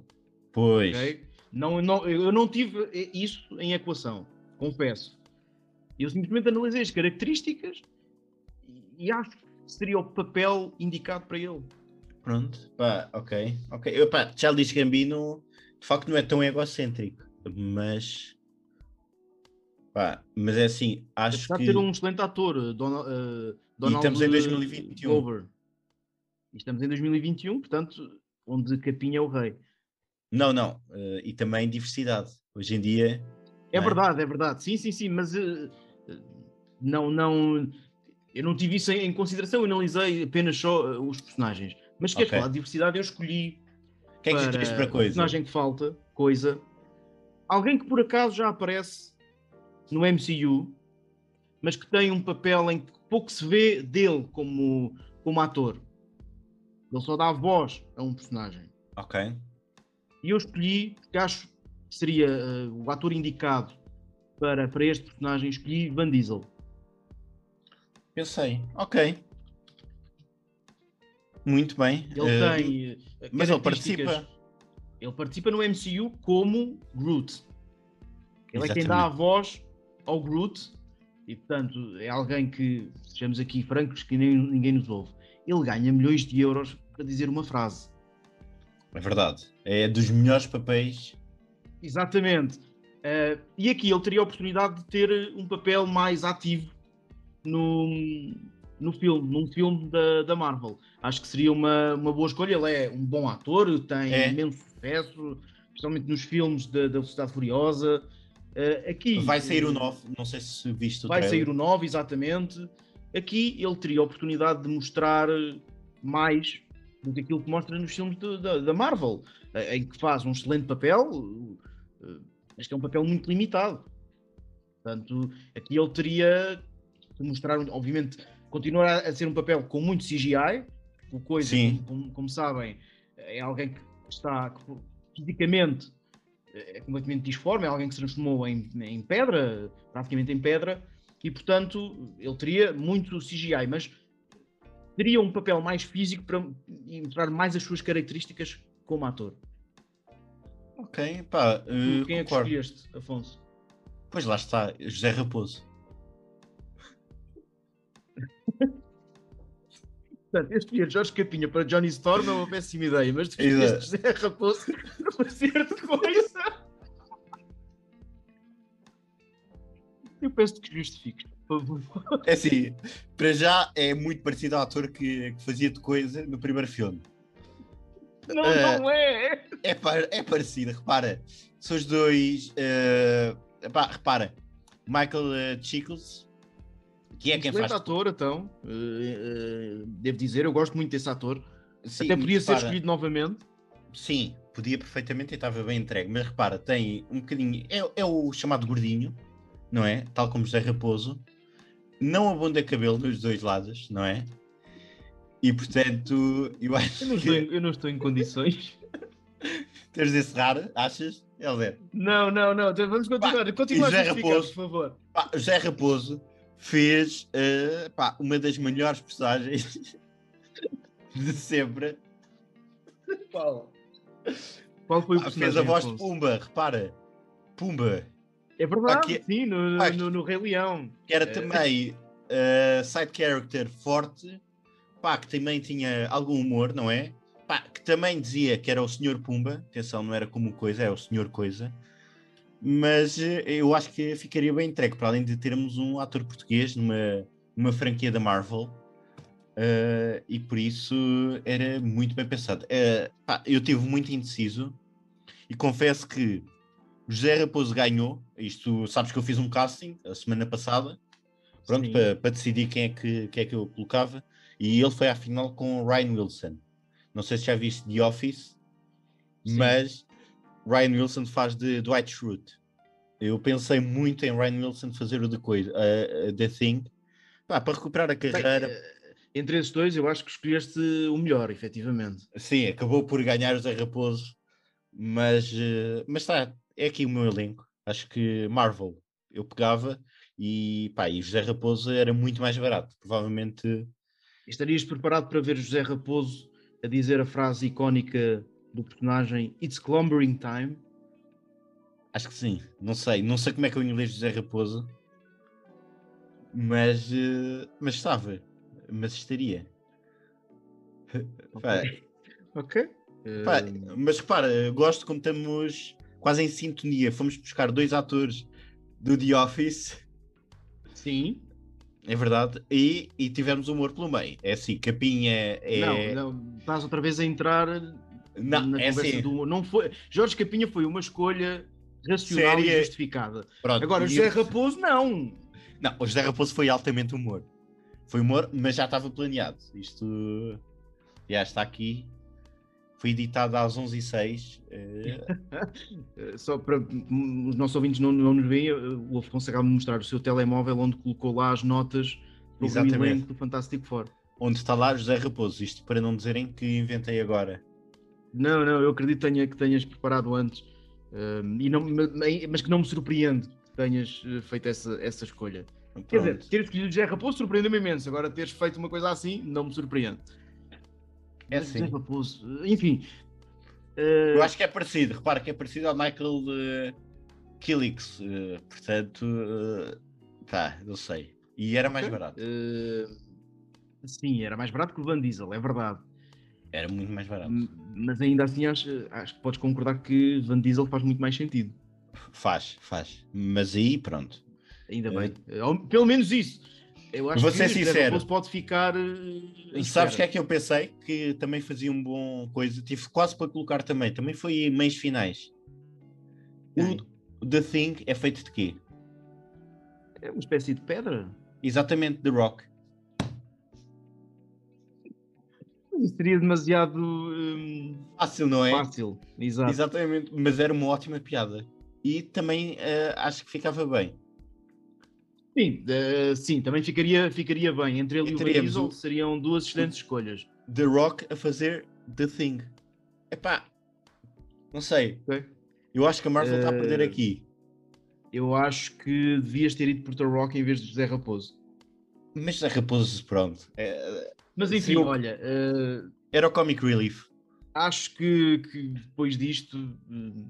[SPEAKER 1] Pois.
[SPEAKER 2] ok? Não, não, eu não tive eh, isso em equação, confesso. Eu simplesmente analisei as características e- acho que seria o papel indicado para ele.
[SPEAKER 1] Pronto. Pá, ok. Ok. Eu, pá, Charles Gambino, de facto, não é tão egocêntrico. Mas. Pá, mas é assim, acho
[SPEAKER 2] Apesar
[SPEAKER 1] que.
[SPEAKER 2] de ter um excelente ator, Donald, eh, Donald
[SPEAKER 1] estamos em
[SPEAKER 2] eh,
[SPEAKER 1] 2021.
[SPEAKER 2] Glover. E estamos em 2021, portanto, onde Capinha é o rei.
[SPEAKER 1] Não, não. eh, e também diversidade. Hoje em dia.
[SPEAKER 2] É
[SPEAKER 1] é?
[SPEAKER 2] verdade, é verdade. Sim, sim, sim, mas eh, não, não, eu não tive isso em, em consideração, eu analisei apenas só eh, os personagens. Mas se queres
[SPEAKER 1] Ok.
[SPEAKER 2] falar de diversidade, eu escolhi
[SPEAKER 1] O que é que para coisa?
[SPEAKER 2] personagem que falta, coisa, alguém que por acaso já aparece no MCU, mas que tem um papel em que pouco se vê dele como, como ator. Ele só dá voz a um personagem.
[SPEAKER 1] Ok.
[SPEAKER 2] E eu escolhi, porque acho que seria eh, o ator indicado para, para este personagem, escolhi Van Diesel.
[SPEAKER 1] Pensei. Ok. Muito bem.
[SPEAKER 2] Ele
[SPEAKER 1] Eh,
[SPEAKER 2] tem. eh,
[SPEAKER 1] Mas ele participa.
[SPEAKER 2] Ele participa no MCU como Groot. Ele é quem dá a
[SPEAKER 1] Exatamente.
[SPEAKER 2] voz ao Groot e, portanto, é alguém que, sejamos aqui francos, que nem, ninguém nos ouve. Ele ganha milhões de euros para dizer uma frase.
[SPEAKER 1] É verdade. É dos melhores papéis.
[SPEAKER 2] Exatamente. Eh, e aqui ele teria a oportunidade de ter um papel mais ativo no, no filme, num filme da, da Marvel. Acho que seria uma, uma boa escolha. Ele é um bom ator, tem
[SPEAKER 1] É.
[SPEAKER 2] imenso sucesso, especialmente nos filmes da, da Velocidade Furiosa. Eh, aqui
[SPEAKER 1] Vai sair o
[SPEAKER 2] eh,
[SPEAKER 1] 9. Não sei se viste o
[SPEAKER 2] Vai
[SPEAKER 1] trailer.
[SPEAKER 2] sair o 9, exatamente. Aqui ele teria a oportunidade de mostrar mais do que aquilo que mostra nos filmes de- da, da Marvel, eh, em que faz um excelente papel, eh, mas que é um papel muito limitado. Portanto, aqui ele teria de mostrar, obviamente, continuar a ser um papel com muito CGI, o coisa, como, como- como sabem, é alguém que está que fisicamente é completamente disforme, é alguém que se transformou em, em pedra, praticamente em pedra, e portanto ele teria muito CGI, mas teria um papel mais físico para mostrar mais as suas características como ator.
[SPEAKER 1] Ok, pá. Uh,
[SPEAKER 2] Quem
[SPEAKER 1] concordo.
[SPEAKER 2] é que escolheste, Afonso?
[SPEAKER 1] Pois lá está, José Raposo.
[SPEAKER 2] Portanto, eu escolher Jorge Capinha para Johnny Storm é uma péssima ideia, mas
[SPEAKER 1] Exato.
[SPEAKER 2] escolheste José Raposo para fazer de coisa. Eu peço que justifiques, por favor.
[SPEAKER 1] É assim, para já é muito parecido ao ator que, que fazia de coisa no primeiro filme.
[SPEAKER 2] Não,
[SPEAKER 1] Eh,
[SPEAKER 2] não é!
[SPEAKER 1] É, é parecido, repara. São os dois. epá, repara, Michael eh, Chiklis, que é quem
[SPEAKER 2] Excelente
[SPEAKER 1] faz.
[SPEAKER 2] ator, então. Eh, eh, devo dizer, eu gosto muito desse ator.
[SPEAKER 1] Sim,
[SPEAKER 2] Até podia ser
[SPEAKER 1] repara,
[SPEAKER 2] escolhido novamente.
[SPEAKER 1] Sim, podia perfeitamente e estava bem entregue. Mas repara, tem um bocadinho. É, é o chamado gordinho, não é? Tal como José Raposo. Não abunda cabelo nos dois lados, não é? E portanto, eu acho
[SPEAKER 2] Eu não,
[SPEAKER 1] que
[SPEAKER 2] estou em, eu não estou em condições.
[SPEAKER 1] tens de encerrar, achas? Helder.
[SPEAKER 2] Não, não, não. Vamos continuar. Continua a
[SPEAKER 1] José Raposo?
[SPEAKER 2] por favor.
[SPEAKER 1] Pá, José Raposo fez eh, pá, uma das melhores personagens de sempre.
[SPEAKER 2] Qual? Qual foi o personagem?
[SPEAKER 1] fez a voz de? Pumba, repara. Pumba,
[SPEAKER 2] É verdade,
[SPEAKER 1] que-
[SPEAKER 2] sim, no,
[SPEAKER 1] Pá,
[SPEAKER 2] no, no Rei Leão.
[SPEAKER 1] que era
[SPEAKER 2] Eh.
[SPEAKER 1] também eh, side character forte, pá, que também tinha algum humor, não é? Pá, que também dizia que era o Senhor Pumba, atenção, não era como coisa, é o Senhor Coisa. Mas eh, eu acho que ficaria bem entregue, para além de termos um ator português numa, numa franquia da Marvel. eh, e por isso era muito bem pensado. Eh, pá, eu tive muito indeciso e confesso que José Raposo ganhou. Isto, sabes que eu fiz um casting a semana passada, pronto, para, para decidir quem é, que, quem é que eu colocava. E ele foi à final com o Ryan Wilson. Não sei se já viste The Office,
[SPEAKER 2] Sim.
[SPEAKER 1] mas Ryan Wilson faz de Dwight Schrute. Eu pensei muito em Ryan Wilson fazer o The, coisa, a The Thing, pá, para recuperar a
[SPEAKER 2] Bem,
[SPEAKER 1] carreira.
[SPEAKER 2] eh, entre esses dois, eu acho que escolheste o melhor, efetivamente.
[SPEAKER 1] Sim, acabou por ganhar o Zé Raposo, mas, eh, mas está, é aqui o meu elenco. Acho que Marvel eu pegava e, pá, e José Raposo era muito mais barato. Provavelmente,
[SPEAKER 2] Estarias preparado para ver José Raposo a dizer a frase icónica do personagem It's Clumbering Time?
[SPEAKER 1] acho que sim. Não sei, não sei como é que eu inglês José Raposo, mas, eh, mas estava, mas estaria.
[SPEAKER 2] Ok.
[SPEAKER 1] Pá,
[SPEAKER 2] Eh,
[SPEAKER 1] mas repara, gosto como estamos quase em sintonia. Fomos buscar dois atores do The Office,
[SPEAKER 2] sim.
[SPEAKER 1] é verdade, e, e tivemos humor pelo meio. É assim, Capinha é.
[SPEAKER 2] Não, não, estás outra vez a entrar
[SPEAKER 1] Não,
[SPEAKER 2] na
[SPEAKER 1] é
[SPEAKER 2] conversa
[SPEAKER 1] assim.
[SPEAKER 2] do não foi Jorge Capinha foi uma escolha racional
[SPEAKER 1] Séria.
[SPEAKER 2] e justificada.
[SPEAKER 1] Pronto,
[SPEAKER 2] Agora,
[SPEAKER 1] e-
[SPEAKER 2] José Raposo, não.
[SPEAKER 1] Não, o José Raposo foi altamente humor. Foi humor, mas já estava planeado. Isto já está aqui. Foi editado às 11h06. eh,
[SPEAKER 2] Eh, Só para os nossos ouvintes não, não nos veem, o Afonso acaba de mostrar o seu telemóvel onde colocou lá as notas sobre
[SPEAKER 1] Exatamente.
[SPEAKER 2] o elenco do Fantástico Four.
[SPEAKER 1] onde está lá José Raposo. Isto para não dizerem que inventei agora.
[SPEAKER 2] Não, não, eu acredito que, tenha, que tenhas preparado antes, Hum, e não, ma- ma- mas que não me surpreende que tenhas eh, feito essa, essa escolha. Quer dizer,
[SPEAKER 1] Pronto.
[SPEAKER 2] ter escolhido José Raposo surpreendeu-me imenso, agora teres feito uma coisa assim não me surpreende.
[SPEAKER 1] É
[SPEAKER 2] Mas
[SPEAKER 1] assim.
[SPEAKER 2] Raposo, eh, enfim. eh,
[SPEAKER 1] Eu acho que é parecido, repara que é parecido ao Michael uh, Killix, eh, portanto, eh, pá, não sei. E era mais
[SPEAKER 2] ok,
[SPEAKER 1] barato,
[SPEAKER 2] eh, sim, era mais barato que o Van Diesel, é verdade.
[SPEAKER 1] era muito mais barato.
[SPEAKER 2] M- Mas ainda assim acho, acho que podes concordar que Van Diesel faz muito mais sentido.
[SPEAKER 1] Faz, faz. Mas aí, pronto.
[SPEAKER 2] Ainda
[SPEAKER 1] Eh,
[SPEAKER 2] bem. Ao- Pelo menos isso. Eu acho
[SPEAKER 1] Vou
[SPEAKER 2] que
[SPEAKER 1] ser sincero.
[SPEAKER 2] Raposo pode ficar. em
[SPEAKER 1] Sabes o que é que eu pensei? Que também fazia um bom coisa. Tive quase para colocar também. Também foi meios finais. O The Thing é feito de quê?
[SPEAKER 2] É uma espécie de pedra.
[SPEAKER 1] Exatamente The Rock.
[SPEAKER 2] Seria demasiado hum,
[SPEAKER 1] Fácil, não é?
[SPEAKER 2] fácil. Exato.
[SPEAKER 1] Exatamente. Mas era uma ótima piada. E também eh, acho que ficava bem.
[SPEAKER 2] Sim, eh, sim, também ficaria, ficaria bem. Entre ele e,
[SPEAKER 1] E
[SPEAKER 2] o Diesel
[SPEAKER 1] o-
[SPEAKER 2] seriam duas excelentes escolhas.
[SPEAKER 1] The Rock a fazer The Thing. Epá, não sei.
[SPEAKER 2] Ok.
[SPEAKER 1] Eu acho que a Marvel está a perder
[SPEAKER 2] Eh,
[SPEAKER 1] aqui.
[SPEAKER 2] Eu acho que devias ter ido por The Rock em vez de José Raposo.
[SPEAKER 1] Mas a Raposo, pronto. é-
[SPEAKER 2] Mas enfim,
[SPEAKER 1] Sim, eu-
[SPEAKER 2] olha, eh,
[SPEAKER 1] era o Comic Relief.
[SPEAKER 2] acho que, que depois disto eh,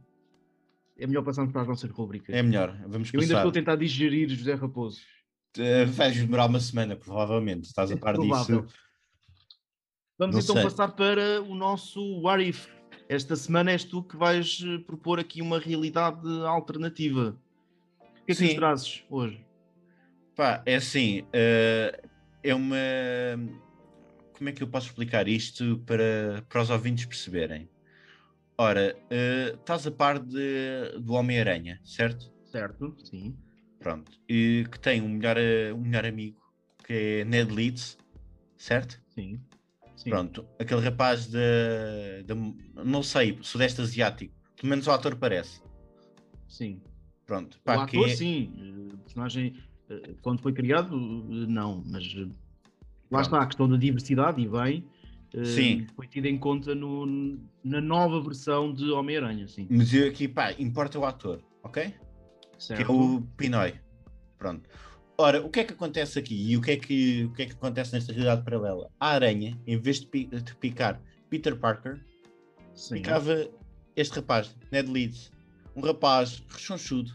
[SPEAKER 2] é melhor passarmos para as nossas rubricas.
[SPEAKER 1] É melhor. Vamos
[SPEAKER 2] Eu ainda
[SPEAKER 1] passar.
[SPEAKER 2] estou a tentar digerir José Raposo.
[SPEAKER 1] Eh, Vais demorar uma semana, provavelmente. Estás a
[SPEAKER 2] É
[SPEAKER 1] par
[SPEAKER 2] provável.
[SPEAKER 1] disso.
[SPEAKER 2] Vamos
[SPEAKER 1] Não
[SPEAKER 2] então
[SPEAKER 1] sei.
[SPEAKER 2] passar para o nosso What If. Esta semana és tu que vais propor aqui uma realidade alternativa. O que é que nos trazes hoje?
[SPEAKER 1] Pá, é assim. eh, é uma. Como é que eu posso explicar isto para, para os ouvintes perceberem? Ora, eh, estás a par de, do Homem-Aranha, certo?
[SPEAKER 2] Certo, sim.
[SPEAKER 1] Pronto. E que tem um melhor, eh, um melhor amigo, que é Ned Leeds, certo?
[SPEAKER 2] Sim. sim.
[SPEAKER 1] Pronto. Aquele rapaz da. da- não sei, sudeste asiático. Pelo menos o ator parece.
[SPEAKER 2] Sim.
[SPEAKER 1] Pronto.
[SPEAKER 2] o
[SPEAKER 1] Pá, que
[SPEAKER 2] ator,
[SPEAKER 1] é-
[SPEAKER 2] sim. eh, O personagem, quando foi criado, não. Mas lá está a questão da diversidade e bem. eh,
[SPEAKER 1] Sim.
[SPEAKER 2] Foi tida em conta no, na nova versão de Homem-Aranha, sim.
[SPEAKER 1] Mas eu aqui, pá, importa o ator, ok? que é
[SPEAKER 2] Certo.
[SPEAKER 1] o Pinoy. Pronto. Ora, o que é que acontece aqui e o que é que, o que, é que acontece nesta realidade paralela? A aranha, em vez de, pi- de picar Peter Parker,
[SPEAKER 2] Sim.
[SPEAKER 1] picava este rapaz, Ned Leeds. Um rapaz rechonchudo,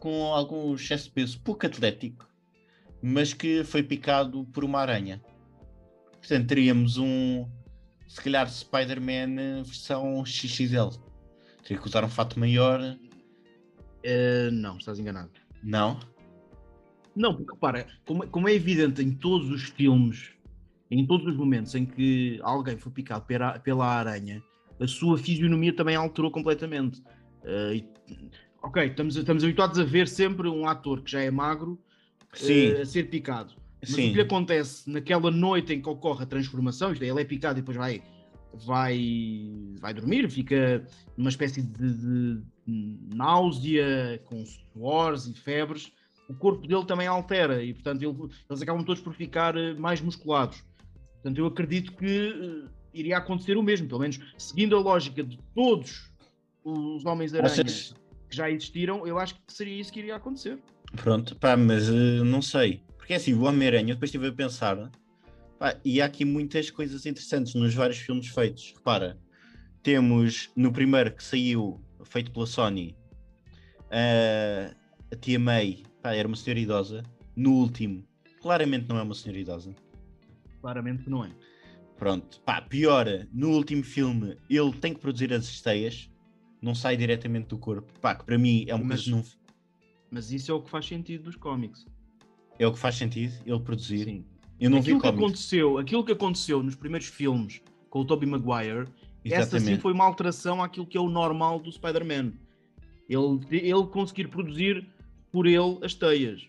[SPEAKER 1] com algum excesso de peso, pouco atlético, mas que foi picado por uma aranha. Portanto, teríamos um, se calhar, Spider-Man versão XXL. Teria que usar um fato maior.
[SPEAKER 2] Eh, não, estás enganado.
[SPEAKER 1] Não?
[SPEAKER 2] Não, porque repara, como, como é evidente em todos os filmes, em todos os momentos em que alguém foi picado pela, pela aranha, a sua fisionomia também alterou completamente. Eh, e- ok, estamos, estamos habituados a ver sempre um ator que já é magro
[SPEAKER 1] Sim,
[SPEAKER 2] eh, a ser picado. Mas o
[SPEAKER 1] sim.
[SPEAKER 2] que lhe acontece naquela noite em que ocorre a transformação, isto é, ele é picado e depois vai, vai, vai dormir, fica numa espécie de, de náusea, com suores e febres, o corpo dele também altera e, portanto, ele- eles acabam todos por ficar eh, mais musculados. Portanto, eu acredito que eh, iria acontecer o mesmo, pelo menos seguindo a lógica de todos os Homens-Aranha
[SPEAKER 1] Achas-
[SPEAKER 2] que já existiram, eu acho que seria isso que iria acontecer.
[SPEAKER 1] Pronto, pá, mas eh, não sei. Porque é assim, o Homem-Aranha, eu depois estive a pensar, pá, e há aqui muitas coisas interessantes nos vários filmes feitos. Repara, temos no primeiro que saiu, feito pela Sony, eh, a tia May, pá, era uma senhora idosa. No último, claramente não é uma senhora idosa.
[SPEAKER 2] Claramente não é.
[SPEAKER 1] Pronto, pá, piora, no último filme ele tem que produzir as esteias, não sai diretamente do corpo. Pá, que para mim é uma
[SPEAKER 2] Mas-
[SPEAKER 1] não,
[SPEAKER 2] Mas isso é o que faz sentido dos cómics.
[SPEAKER 1] é o que faz sentido ele produzir.
[SPEAKER 2] Sim.
[SPEAKER 1] Eu não vi
[SPEAKER 2] aquilo, que
[SPEAKER 1] cómics.
[SPEAKER 2] aconteceu, aquilo que aconteceu nos primeiros filmes com o Tobey Maguire, essa sim
[SPEAKER 1] Exatamente.
[SPEAKER 2] foi uma alteração àquilo que é o normal do Spider-Man. Ele, ele conseguir produzir por ele as teias.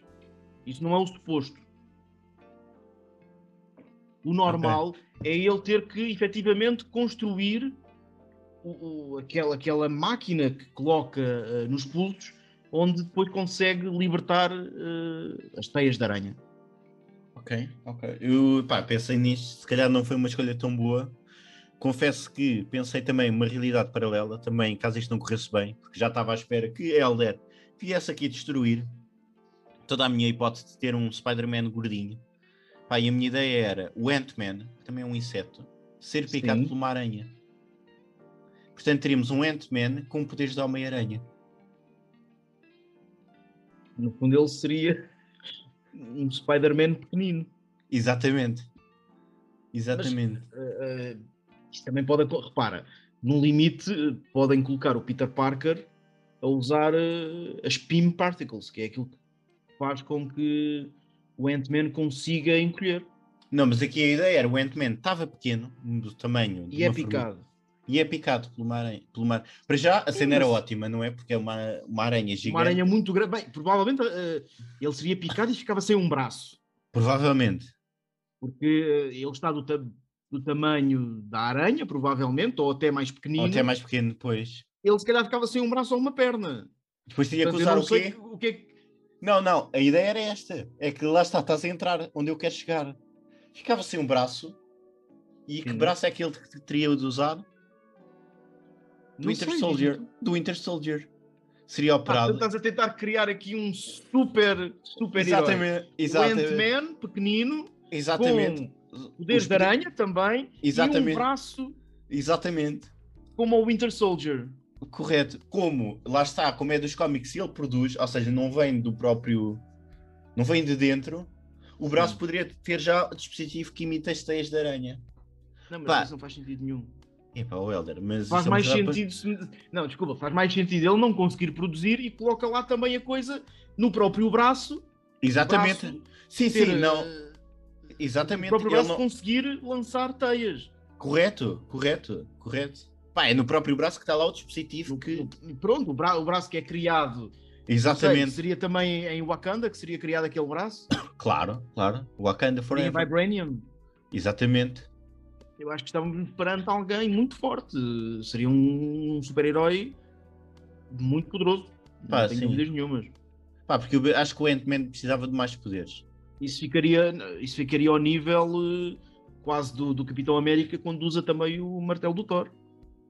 [SPEAKER 2] Isso não é o suposto. O normal é ele ter que efetivamente construir o- o- aquela, aquela máquina que coloca eh, nos pulsos, onde depois consegue libertar eh, as teias de aranha.
[SPEAKER 1] Ok, ok. Eu pá, pensei nisto, se calhar não foi uma escolha tão boa. Confesso que pensei também uma realidade paralela, também caso isto não corresse bem, porque já estava à espera que Elder viesse aqui destruir toda a minha hipótese de ter um Spider-Man gordinho. Pá, e a minha ideia era o Ant-Man, que também é um inseto, ser picado
[SPEAKER 2] Sim.
[SPEAKER 1] por uma aranha. Portanto, teríamos um Ant-Man com poderes de Homem-Aranha.
[SPEAKER 2] No fundo, ele seria um Spider-Man pequenino.
[SPEAKER 1] Exatamente. Exatamente.
[SPEAKER 2] Uh, uh, isto também pode. Repara, num limite, uh, podem colocar o Peter Parker a usar uh, as PIM particles, que é aquilo que faz com que o Ant-Man consiga encolher.
[SPEAKER 1] Não, mas aqui a ideia era o Ant-Man estava pequeno, do tamanho.
[SPEAKER 2] E é picado.
[SPEAKER 1] E é picado por uma aranha. Por uma... Para já, a cena era ótima, não é? Porque é uma, uma aranha gigante.
[SPEAKER 2] Uma aranha muito grande. Bem, provavelmente uh, ele seria picado e ficava sem um braço.
[SPEAKER 1] Provavelmente.
[SPEAKER 2] Porque uh, ele está do, ta- do tamanho da aranha, provavelmente, ou até mais pequenino.
[SPEAKER 1] Ou até mais pequeno depois.
[SPEAKER 2] Ele se calhar ficava sem um braço ou uma perna.
[SPEAKER 1] Depois tinha que
[SPEAKER 2] Portanto,
[SPEAKER 1] usar o quê?
[SPEAKER 2] o é
[SPEAKER 1] Não, não. A ideia era esta. É que lá está, estás a entrar onde eu quero chegar. Ficava sem um braço. E que braço é aquele que teria de usar? Do Winter Soldier. Do Winter Soldier. Seria
[SPEAKER 2] Ah,
[SPEAKER 1] operado.
[SPEAKER 2] tu estás a tentar criar aqui um super, super herói.
[SPEAKER 1] exatamente.
[SPEAKER 2] O
[SPEAKER 1] Exatamente.
[SPEAKER 2] Ant-Man, pequenino,
[SPEAKER 1] Exatamente.
[SPEAKER 2] com poderes
[SPEAKER 1] Os-
[SPEAKER 2] de aranha também, e
[SPEAKER 1] Exatamente.
[SPEAKER 2] um braço
[SPEAKER 1] Exatamente.
[SPEAKER 2] como o Winter Soldier.
[SPEAKER 1] Correto. Como, lá está, como é dos cómics e ele produz, ou seja, não vem do próprio. Não vem de dentro. O braço
[SPEAKER 2] Sim.
[SPEAKER 1] poderia ter já dispositivo que imita as teias de aranha.
[SPEAKER 2] Não, mas
[SPEAKER 1] Pá.
[SPEAKER 2] isso não faz sentido nenhum.
[SPEAKER 1] Epá, o Helder, mas.
[SPEAKER 2] Faz
[SPEAKER 1] é
[SPEAKER 2] mais sentido se... Não, desculpa, faz mais sentido ele não conseguir produzir e coloca lá também a coisa no próprio braço.
[SPEAKER 1] Exatamente.
[SPEAKER 2] braço
[SPEAKER 1] sim,
[SPEAKER 2] ter,
[SPEAKER 1] sim, não.
[SPEAKER 2] O
[SPEAKER 1] Exatamente.
[SPEAKER 2] próprio
[SPEAKER 1] ele
[SPEAKER 2] braço
[SPEAKER 1] não-
[SPEAKER 2] conseguir lançar teias.
[SPEAKER 1] Correto, correto, correto. Pá, é no próprio braço que está lá o dispositivo que.
[SPEAKER 2] Pronto, o, bra- o braço que é criado. não sei,
[SPEAKER 1] Exatamente.
[SPEAKER 2] seria também em Wakanda que seria criado aquele braço?
[SPEAKER 1] Claro, claro. Wakanda Forever.
[SPEAKER 2] Vibranium.
[SPEAKER 1] Exatamente.
[SPEAKER 2] Eu acho que estávamos perante alguém muito forte. Seria um super-herói muito poderoso.
[SPEAKER 1] Pá,
[SPEAKER 2] não tenho
[SPEAKER 1] sim.
[SPEAKER 2] dúvidas nenhumas.
[SPEAKER 1] Pá, porque eu acho que o Ant-Man precisava de mais poderes.
[SPEAKER 2] Isso ficaria, isso ficaria ao nível eh, quase do, do Capitão América quando usa também o martelo do Thor.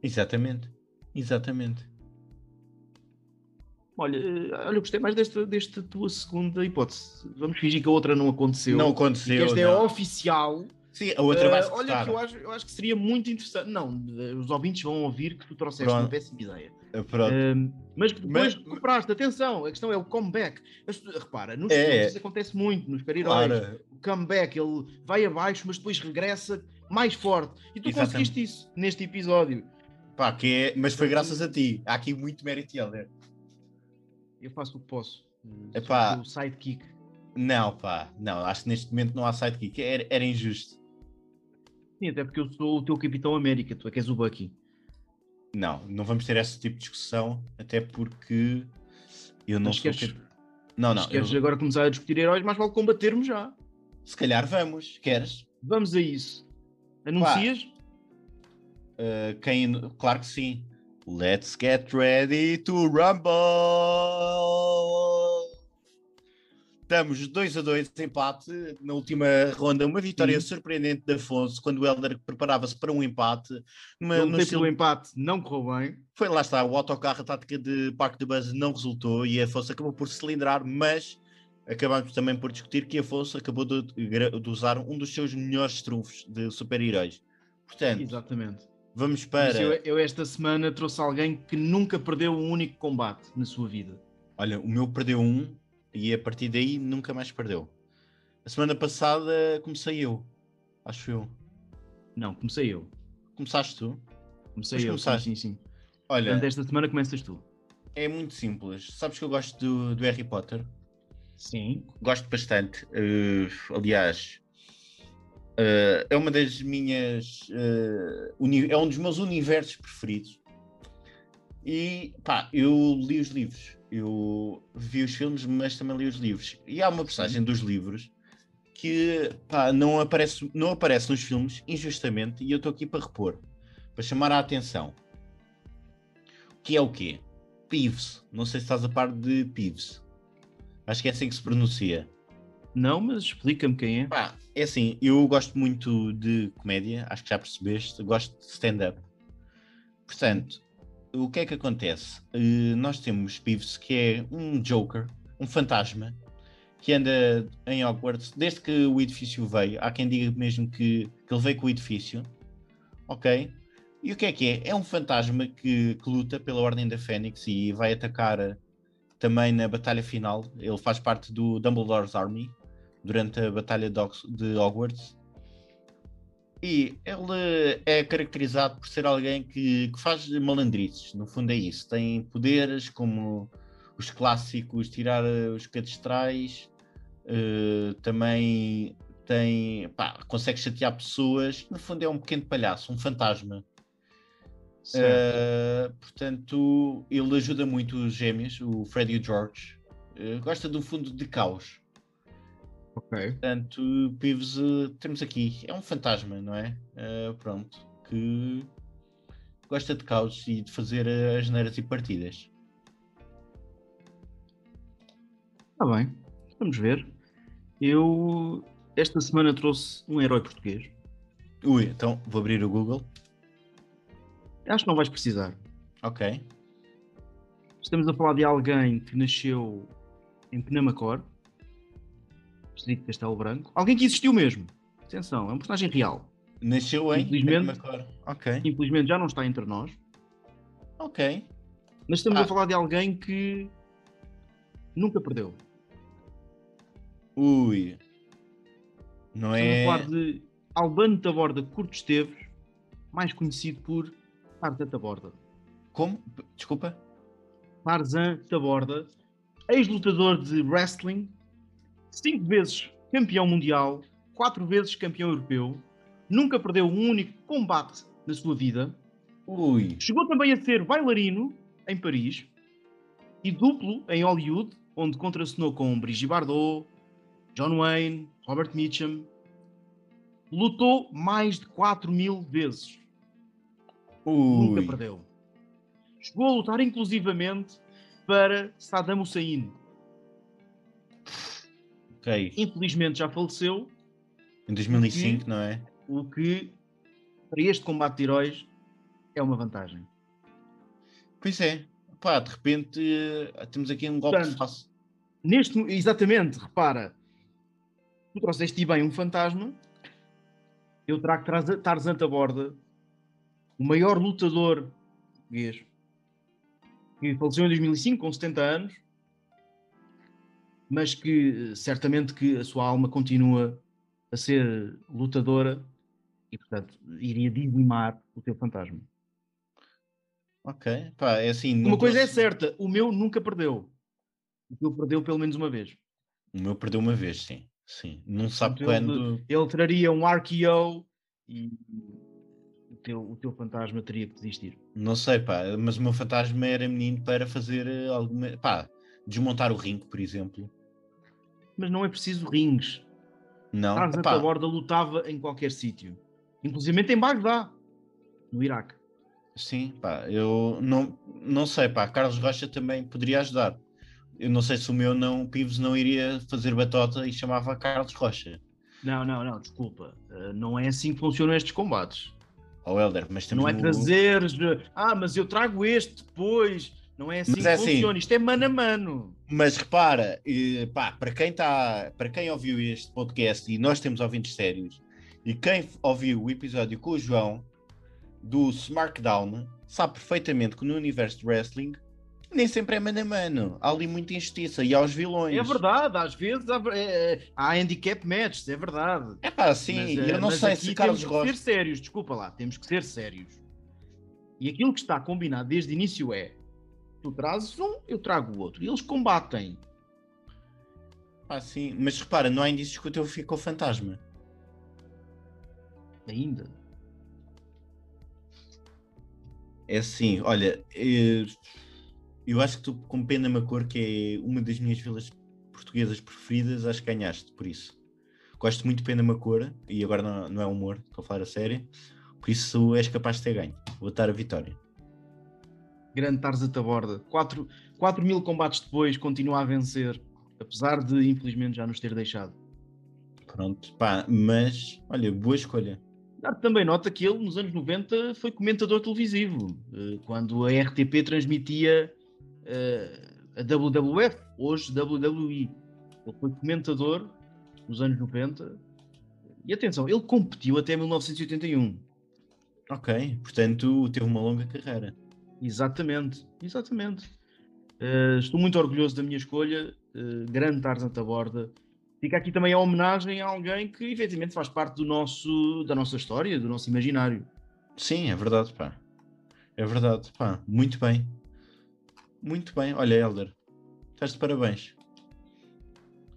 [SPEAKER 1] Exatamente. Exatamente.
[SPEAKER 2] Olha, eh, olha, eu gostei mais desta, desta tua segunda hipótese. Vamos fingir que a outra não aconteceu.
[SPEAKER 1] Não aconteceu.
[SPEAKER 2] que esta é
[SPEAKER 1] não.
[SPEAKER 2] oficial.
[SPEAKER 1] Sim, a outra vai se
[SPEAKER 2] olha que eu acho, eu acho que seria muito interessante. Não, os ouvintes vão ouvir que tu trouxeste
[SPEAKER 1] Pronto.
[SPEAKER 2] uma péssima ideia.
[SPEAKER 1] Eh, Pronto.
[SPEAKER 2] Um, mas que depois
[SPEAKER 1] Mas-
[SPEAKER 2] recuperaste, atenção, a questão é o comeback. As pessoas- repara, nos
[SPEAKER 1] É.
[SPEAKER 2] isso acontece muito, nos super-heróis.
[SPEAKER 1] Claro.
[SPEAKER 2] O comeback, ele vai abaixo, mas depois regressa mais forte. E tu
[SPEAKER 1] Exatamente.
[SPEAKER 2] conseguiste isso neste episódio.
[SPEAKER 1] Pá, que é... Mas foi graças a ti. Há aqui muito mérito, Helder.
[SPEAKER 2] Eu faço o que posso.
[SPEAKER 1] Epá.
[SPEAKER 2] O sidekick.
[SPEAKER 1] Não, pá. Não, acho que neste momento não há sidekick. Era, era injusto.
[SPEAKER 2] Sim, até porque eu sou o teu Capitão América, tu é que és o Bucky.
[SPEAKER 1] Não, não vamos ter esse tipo de discussão, até porque eu não
[SPEAKER 2] Mas
[SPEAKER 1] sou...
[SPEAKER 2] queres,
[SPEAKER 1] Não, não.
[SPEAKER 2] mas queres
[SPEAKER 1] eu-
[SPEAKER 2] agora começar a discutir heróis, mais vale combatermos já.
[SPEAKER 1] Se calhar vamos. Queres?
[SPEAKER 2] Vamos a isso. Anuncias?
[SPEAKER 1] Uh, quem... Claro que sim. Let's get ready to rumble! Estamos 2 a 2, empate. Na última ronda, uma vitória
[SPEAKER 2] Sim.
[SPEAKER 1] surpreendente de Afonso, quando o Helder preparava-se para um empate.
[SPEAKER 2] Eu
[SPEAKER 1] no
[SPEAKER 2] lutei
[SPEAKER 1] estilo-
[SPEAKER 2] empate, não correu bem.
[SPEAKER 1] Foi lá está, o autocarro, a tática de Parque de Buzz não resultou e Afonso acabou por cilindrar, mas acabamos também por discutir que a Afonso acabou de, de usar um dos seus melhores trunfos de super-heróis. Portanto,
[SPEAKER 2] Exatamente.
[SPEAKER 1] vamos para.
[SPEAKER 2] Eu, eu esta semana trouxe alguém que nunca perdeu um único combate na sua vida.
[SPEAKER 1] Olha, o meu perdeu um e a partir daí nunca mais perdeu. A semana passada comecei eu, acho eu.
[SPEAKER 2] Não, comecei eu.
[SPEAKER 1] Começaste tu?
[SPEAKER 2] Comecei
[SPEAKER 1] Mas
[SPEAKER 2] eu.
[SPEAKER 1] começaste.
[SPEAKER 2] Sim, sim.
[SPEAKER 1] Olha,
[SPEAKER 2] Portanto, esta semana começas tu.
[SPEAKER 1] é muito simples. Sabes que eu gosto do, do Harry Potter?
[SPEAKER 2] Sim.
[SPEAKER 1] gosto bastante. eh, aliás, eh, é uma das minhas. uni- é um dos meus universos preferidos. E pá, eu li os livros. Eu vi os filmes, mas também li os livros. E há uma personagem dos livros que pá, não, aparece, não aparece nos filmes, injustamente, e eu estou aqui para repor, para chamar a atenção. Que é o quê? Peeves. Não sei se estás a par de Peeves. Acho que é assim que se pronuncia.
[SPEAKER 2] Não, mas explica-me quem é.
[SPEAKER 1] Pá, é assim, eu gosto muito de comédia, acho que já percebeste, gosto de stand-up. Portanto, o que é que acontece? Eh, nós temos Peeves, que é um Joker, um fantasma, que anda em Hogwarts desde que o edifício veio. Há quem diga mesmo que, que ele veio com o edifício, ok? E o que é que é? É um fantasma que, que luta pela Ordem da Fênix e vai atacar também na batalha final. Ele faz parte do Dumbledore's Army durante a batalha de Hogwarts. E ele é caracterizado por ser alguém que, que faz malandrices, no fundo é isso. Tem poderes como os clássicos, tirar eh, os cadastrais, eh, também tem, pá, consegue chatear pessoas. No fundo é um pequeno palhaço, um fantasma. Uh, portanto, ele ajuda muito os gêmeos, o Fred e o George. Uh, gosta do fundo de caos.
[SPEAKER 2] Ok.
[SPEAKER 1] Portanto, Peeves, uh, temos aqui, é um fantasma, não é? Uh, pronto, que gosta de caos e de fazer uh, as neiras e partidas.
[SPEAKER 2] Está bem. Vamos ver. Eu esta semana trouxe um herói português.
[SPEAKER 1] Ui, então vou abrir o Google.
[SPEAKER 2] Acho que não vais precisar.
[SPEAKER 1] Ok.
[SPEAKER 2] Estamos a falar de alguém que nasceu em Penamacor, distrito de Castelo Branco. Alguém que existiu mesmo. Atenção, é um personagem real.
[SPEAKER 1] Nasceu em
[SPEAKER 2] Infelizmente-.
[SPEAKER 1] Ok.
[SPEAKER 2] Infelizmente já não está entre nós.
[SPEAKER 1] Ok.
[SPEAKER 2] Mas estamos
[SPEAKER 1] Ah.
[SPEAKER 2] a falar de alguém que nunca perdeu.
[SPEAKER 1] Ui. Não
[SPEAKER 2] Estamos
[SPEAKER 1] é.
[SPEAKER 2] a falar de Albano Taborda Curto Esteves, mais conhecido por Tarzan Taborda.
[SPEAKER 1] Como? Desculpa.
[SPEAKER 2] Tarzan Taborda, ex-lutador de wrestling, cinco vezes campeão mundial, quatro vezes campeão europeu, nunca perdeu um único combate na sua vida,
[SPEAKER 1] Ui.
[SPEAKER 2] chegou também a ser bailarino em Paris e duplo em Hollywood, onde contracenou com Brigitte Bardot, John Wayne, Robert Mitchum. Lutou mais de 4 mil vezes. Nunca
[SPEAKER 1] Ui.
[SPEAKER 2] perdeu. Chegou a lutar inclusivamente para Saddam Hussein.
[SPEAKER 1] Ok.
[SPEAKER 2] Infelizmente já faleceu,
[SPEAKER 1] Em 2005, não é?
[SPEAKER 2] o que para este combate de heróis é uma vantagem.
[SPEAKER 1] Pois é. Pá, de repente eh, temos aqui um golpe
[SPEAKER 2] Portanto,
[SPEAKER 1] fácil.
[SPEAKER 2] Neste, exatamente, repara, tu trouxeste bem um fantasma, eu trago Tarzan- Tarzan Taborda, o maior lutador português, que faleceu em 2005 com 70 anos, mas que eh, certamente que a sua alma continua a ser lutadora e, portanto, iria dizimar o teu fantasma.
[SPEAKER 1] Ok. Pá, é assim.
[SPEAKER 2] Uma coisa é certa, o meu nunca perdeu. O teu perdeu pelo menos uma vez.
[SPEAKER 1] O meu perdeu uma vez, sim. Sim. Não sabe quando.
[SPEAKER 2] ele traria um RKO e o teu, o teu fantasma teria que desistir.
[SPEAKER 1] Não sei, pá. Mas o meu fantasma era menino para fazer eh, alguma. Pá, desmontar o ringue, por exemplo.
[SPEAKER 2] Mas não é preciso rings.
[SPEAKER 1] Não.
[SPEAKER 2] Tarzan
[SPEAKER 1] Epá,
[SPEAKER 2] Taborda lutava em qualquer sítio. Inclusive em Bagdá, no Iraque.
[SPEAKER 1] Sim, pá, eu não, não sei, pá, Carlos Rocha também poderia ajudar. Eu não sei se o meu não, Pives não iria fazer batota e chamava Carlos Rocha.
[SPEAKER 2] Não, não, não, desculpa. Uh, não é assim que funcionam estes combates.
[SPEAKER 1] Ou Helder, mas temos
[SPEAKER 2] Não é trazeres. Ah, mas eu trago este depois. Não é assim
[SPEAKER 1] Mas
[SPEAKER 2] que
[SPEAKER 1] é assim.
[SPEAKER 2] funciona. Isto é mano a mano.
[SPEAKER 1] Mas repara, pá, para quem tá, para quem ouviu este podcast e nós temos ouvintes sérios, e quem ouviu o episódio com o João do SmackDown, sabe perfeitamente que no universo de wrestling nem sempre é mano a mano. Há ali muita injustiça e há os vilões.
[SPEAKER 2] É verdade, às vezes há, é, há handicap matches, é verdade.
[SPEAKER 1] É pá, sim,
[SPEAKER 2] Mas,
[SPEAKER 1] e
[SPEAKER 2] eh,
[SPEAKER 1] eu não sei se Carlos
[SPEAKER 2] temos que
[SPEAKER 1] Rocha.
[SPEAKER 2] ser sérios, desculpa lá, temos que ser sérios. E aquilo que está combinado desde o início é: tu trazes um, eu trago o outro. E eles combatem.
[SPEAKER 1] Ah, sim, mas repara, não há indícios que o teu ficou fantasma.
[SPEAKER 2] Ainda.
[SPEAKER 1] É assim, olha, eh, eu acho que tu, com Pena Macor, que é uma das minhas vilas portuguesas preferidas, acho que ganhaste por isso. Gosto muito de Pena Macor, e agora não, não é humor, estou a falar a sério, por isso és capaz de ter ganho. Vou dar a vitória.
[SPEAKER 2] Grande Tarzan Taborda. 4, 4 mil combates depois, continua a vencer. Apesar de, infelizmente, já nos ter deixado.
[SPEAKER 1] Pronto, pá, mas, olha, boa escolha.
[SPEAKER 2] Dar também nota que ele, nos anos 90, foi comentador televisivo. eh, Quando a RTP transmitia eh, a WWF, hoje WWE. Ele foi comentador nos anos 90. E atenção, ele competiu até 1981.
[SPEAKER 1] Ok, portanto, teve uma longa carreira.
[SPEAKER 2] Exatamente, exatamente. Eh, estou muito orgulhoso da minha escolha. eh, grande Tarzan Taborda. Fica aqui também a homenagem a alguém que efetivamente faz parte do nosso, da nossa história, do nosso imaginário.
[SPEAKER 1] Sim, é verdade, pá. É verdade, pá. Muito bem. Muito bem. Olha, Helder, estás de parabéns.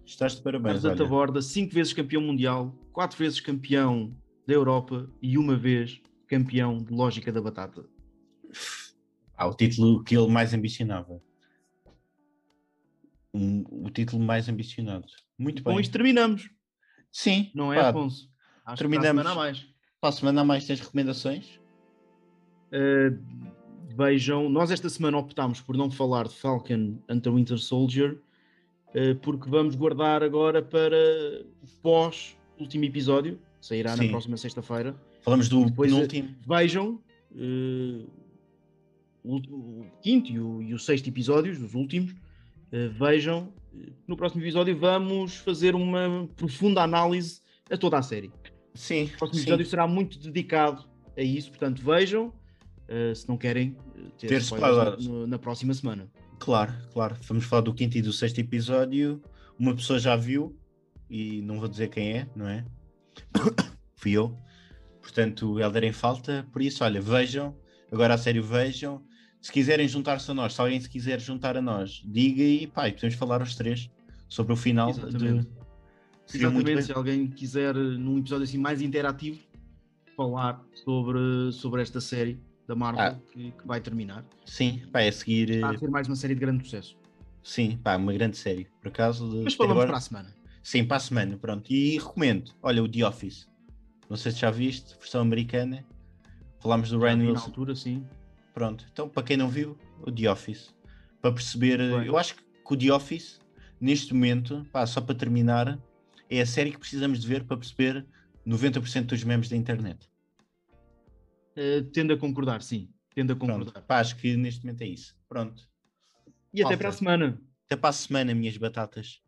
[SPEAKER 1] Estás de parabéns,
[SPEAKER 2] Tarzan. Taborda, cinco vezes campeão mundial, quatro vezes campeão da Europa e uma vez campeão de lógica da batata.
[SPEAKER 1] Ah, o título que ele mais ambicionava. Um- o título mais ambicionado. Muito
[SPEAKER 2] Com
[SPEAKER 1] bem.
[SPEAKER 2] isto terminamos,
[SPEAKER 1] Sim,
[SPEAKER 2] não é,
[SPEAKER 1] pá,
[SPEAKER 2] Afonso? Acho
[SPEAKER 1] terminamos.
[SPEAKER 2] que para a semana há mais.
[SPEAKER 1] Para a semana há mais tens recomendações?
[SPEAKER 2] Uh, vejam, nós esta semana optámos por não falar de Falcon and the Winter Soldier, uh, porque vamos guardar agora para o pós-último episódio, sairá na
[SPEAKER 1] Sim.
[SPEAKER 2] próxima sexta-feira.
[SPEAKER 1] Falamos do
[SPEAKER 2] Depois,
[SPEAKER 1] penúltimo.
[SPEAKER 2] Vejam uh, o, o quinto e o, e o, sexto episódios, os últimos, uh, vejam. No próximo episódio vamos fazer uma profunda análise a toda a série.
[SPEAKER 1] Sim.
[SPEAKER 2] O próximo
[SPEAKER 1] sim.
[SPEAKER 2] episódio será muito dedicado a isso, portanto vejam, uh, se não querem ter, ter spoilers na, na próxima semana.
[SPEAKER 1] Claro, claro. Vamos falar do quinto e do sexto episódio. Uma pessoa já viu, e não vou dizer quem é, não é? Fui eu. Portanto, Helder em falta. Por isso, olha, vejam. Agora a sério, vejam. Se quiserem juntar-se a nós, se alguém se quiser juntar a nós, diga e pá, e podemos falar os três sobre o final.
[SPEAKER 2] Exatamente. De... Exatamente, se alguém quiser, num episódio assim mais interativo, falar sobre, sobre esta série da Marvel ah. que, que, vai terminar.
[SPEAKER 1] Sim, vai a seguir.
[SPEAKER 2] Está a ser mais uma série de grande sucesso.
[SPEAKER 1] Sim, pá, uma grande série. Por acaso.
[SPEAKER 2] Mas falamos agora... para a semana.
[SPEAKER 1] Sim, para a semana, pronto. E recomendo, olha, o The Office. Não sei se já viste, versão americana. Falámos do Ryan Wilson.
[SPEAKER 2] Na altura, sim.
[SPEAKER 1] Pronto, então para quem não viu, o The Office. Para perceber, Bem. eu acho que o The Office, neste momento, pá, só para terminar, é a série que precisamos de ver para perceber 90% dos memes da internet.
[SPEAKER 2] Uh, tendo a concordar, sim. Tendo a concordar.
[SPEAKER 1] Pronto, pá, acho que neste momento é isso. Pronto.
[SPEAKER 2] E até para a semana.
[SPEAKER 1] Até para a semana, minhas batatas.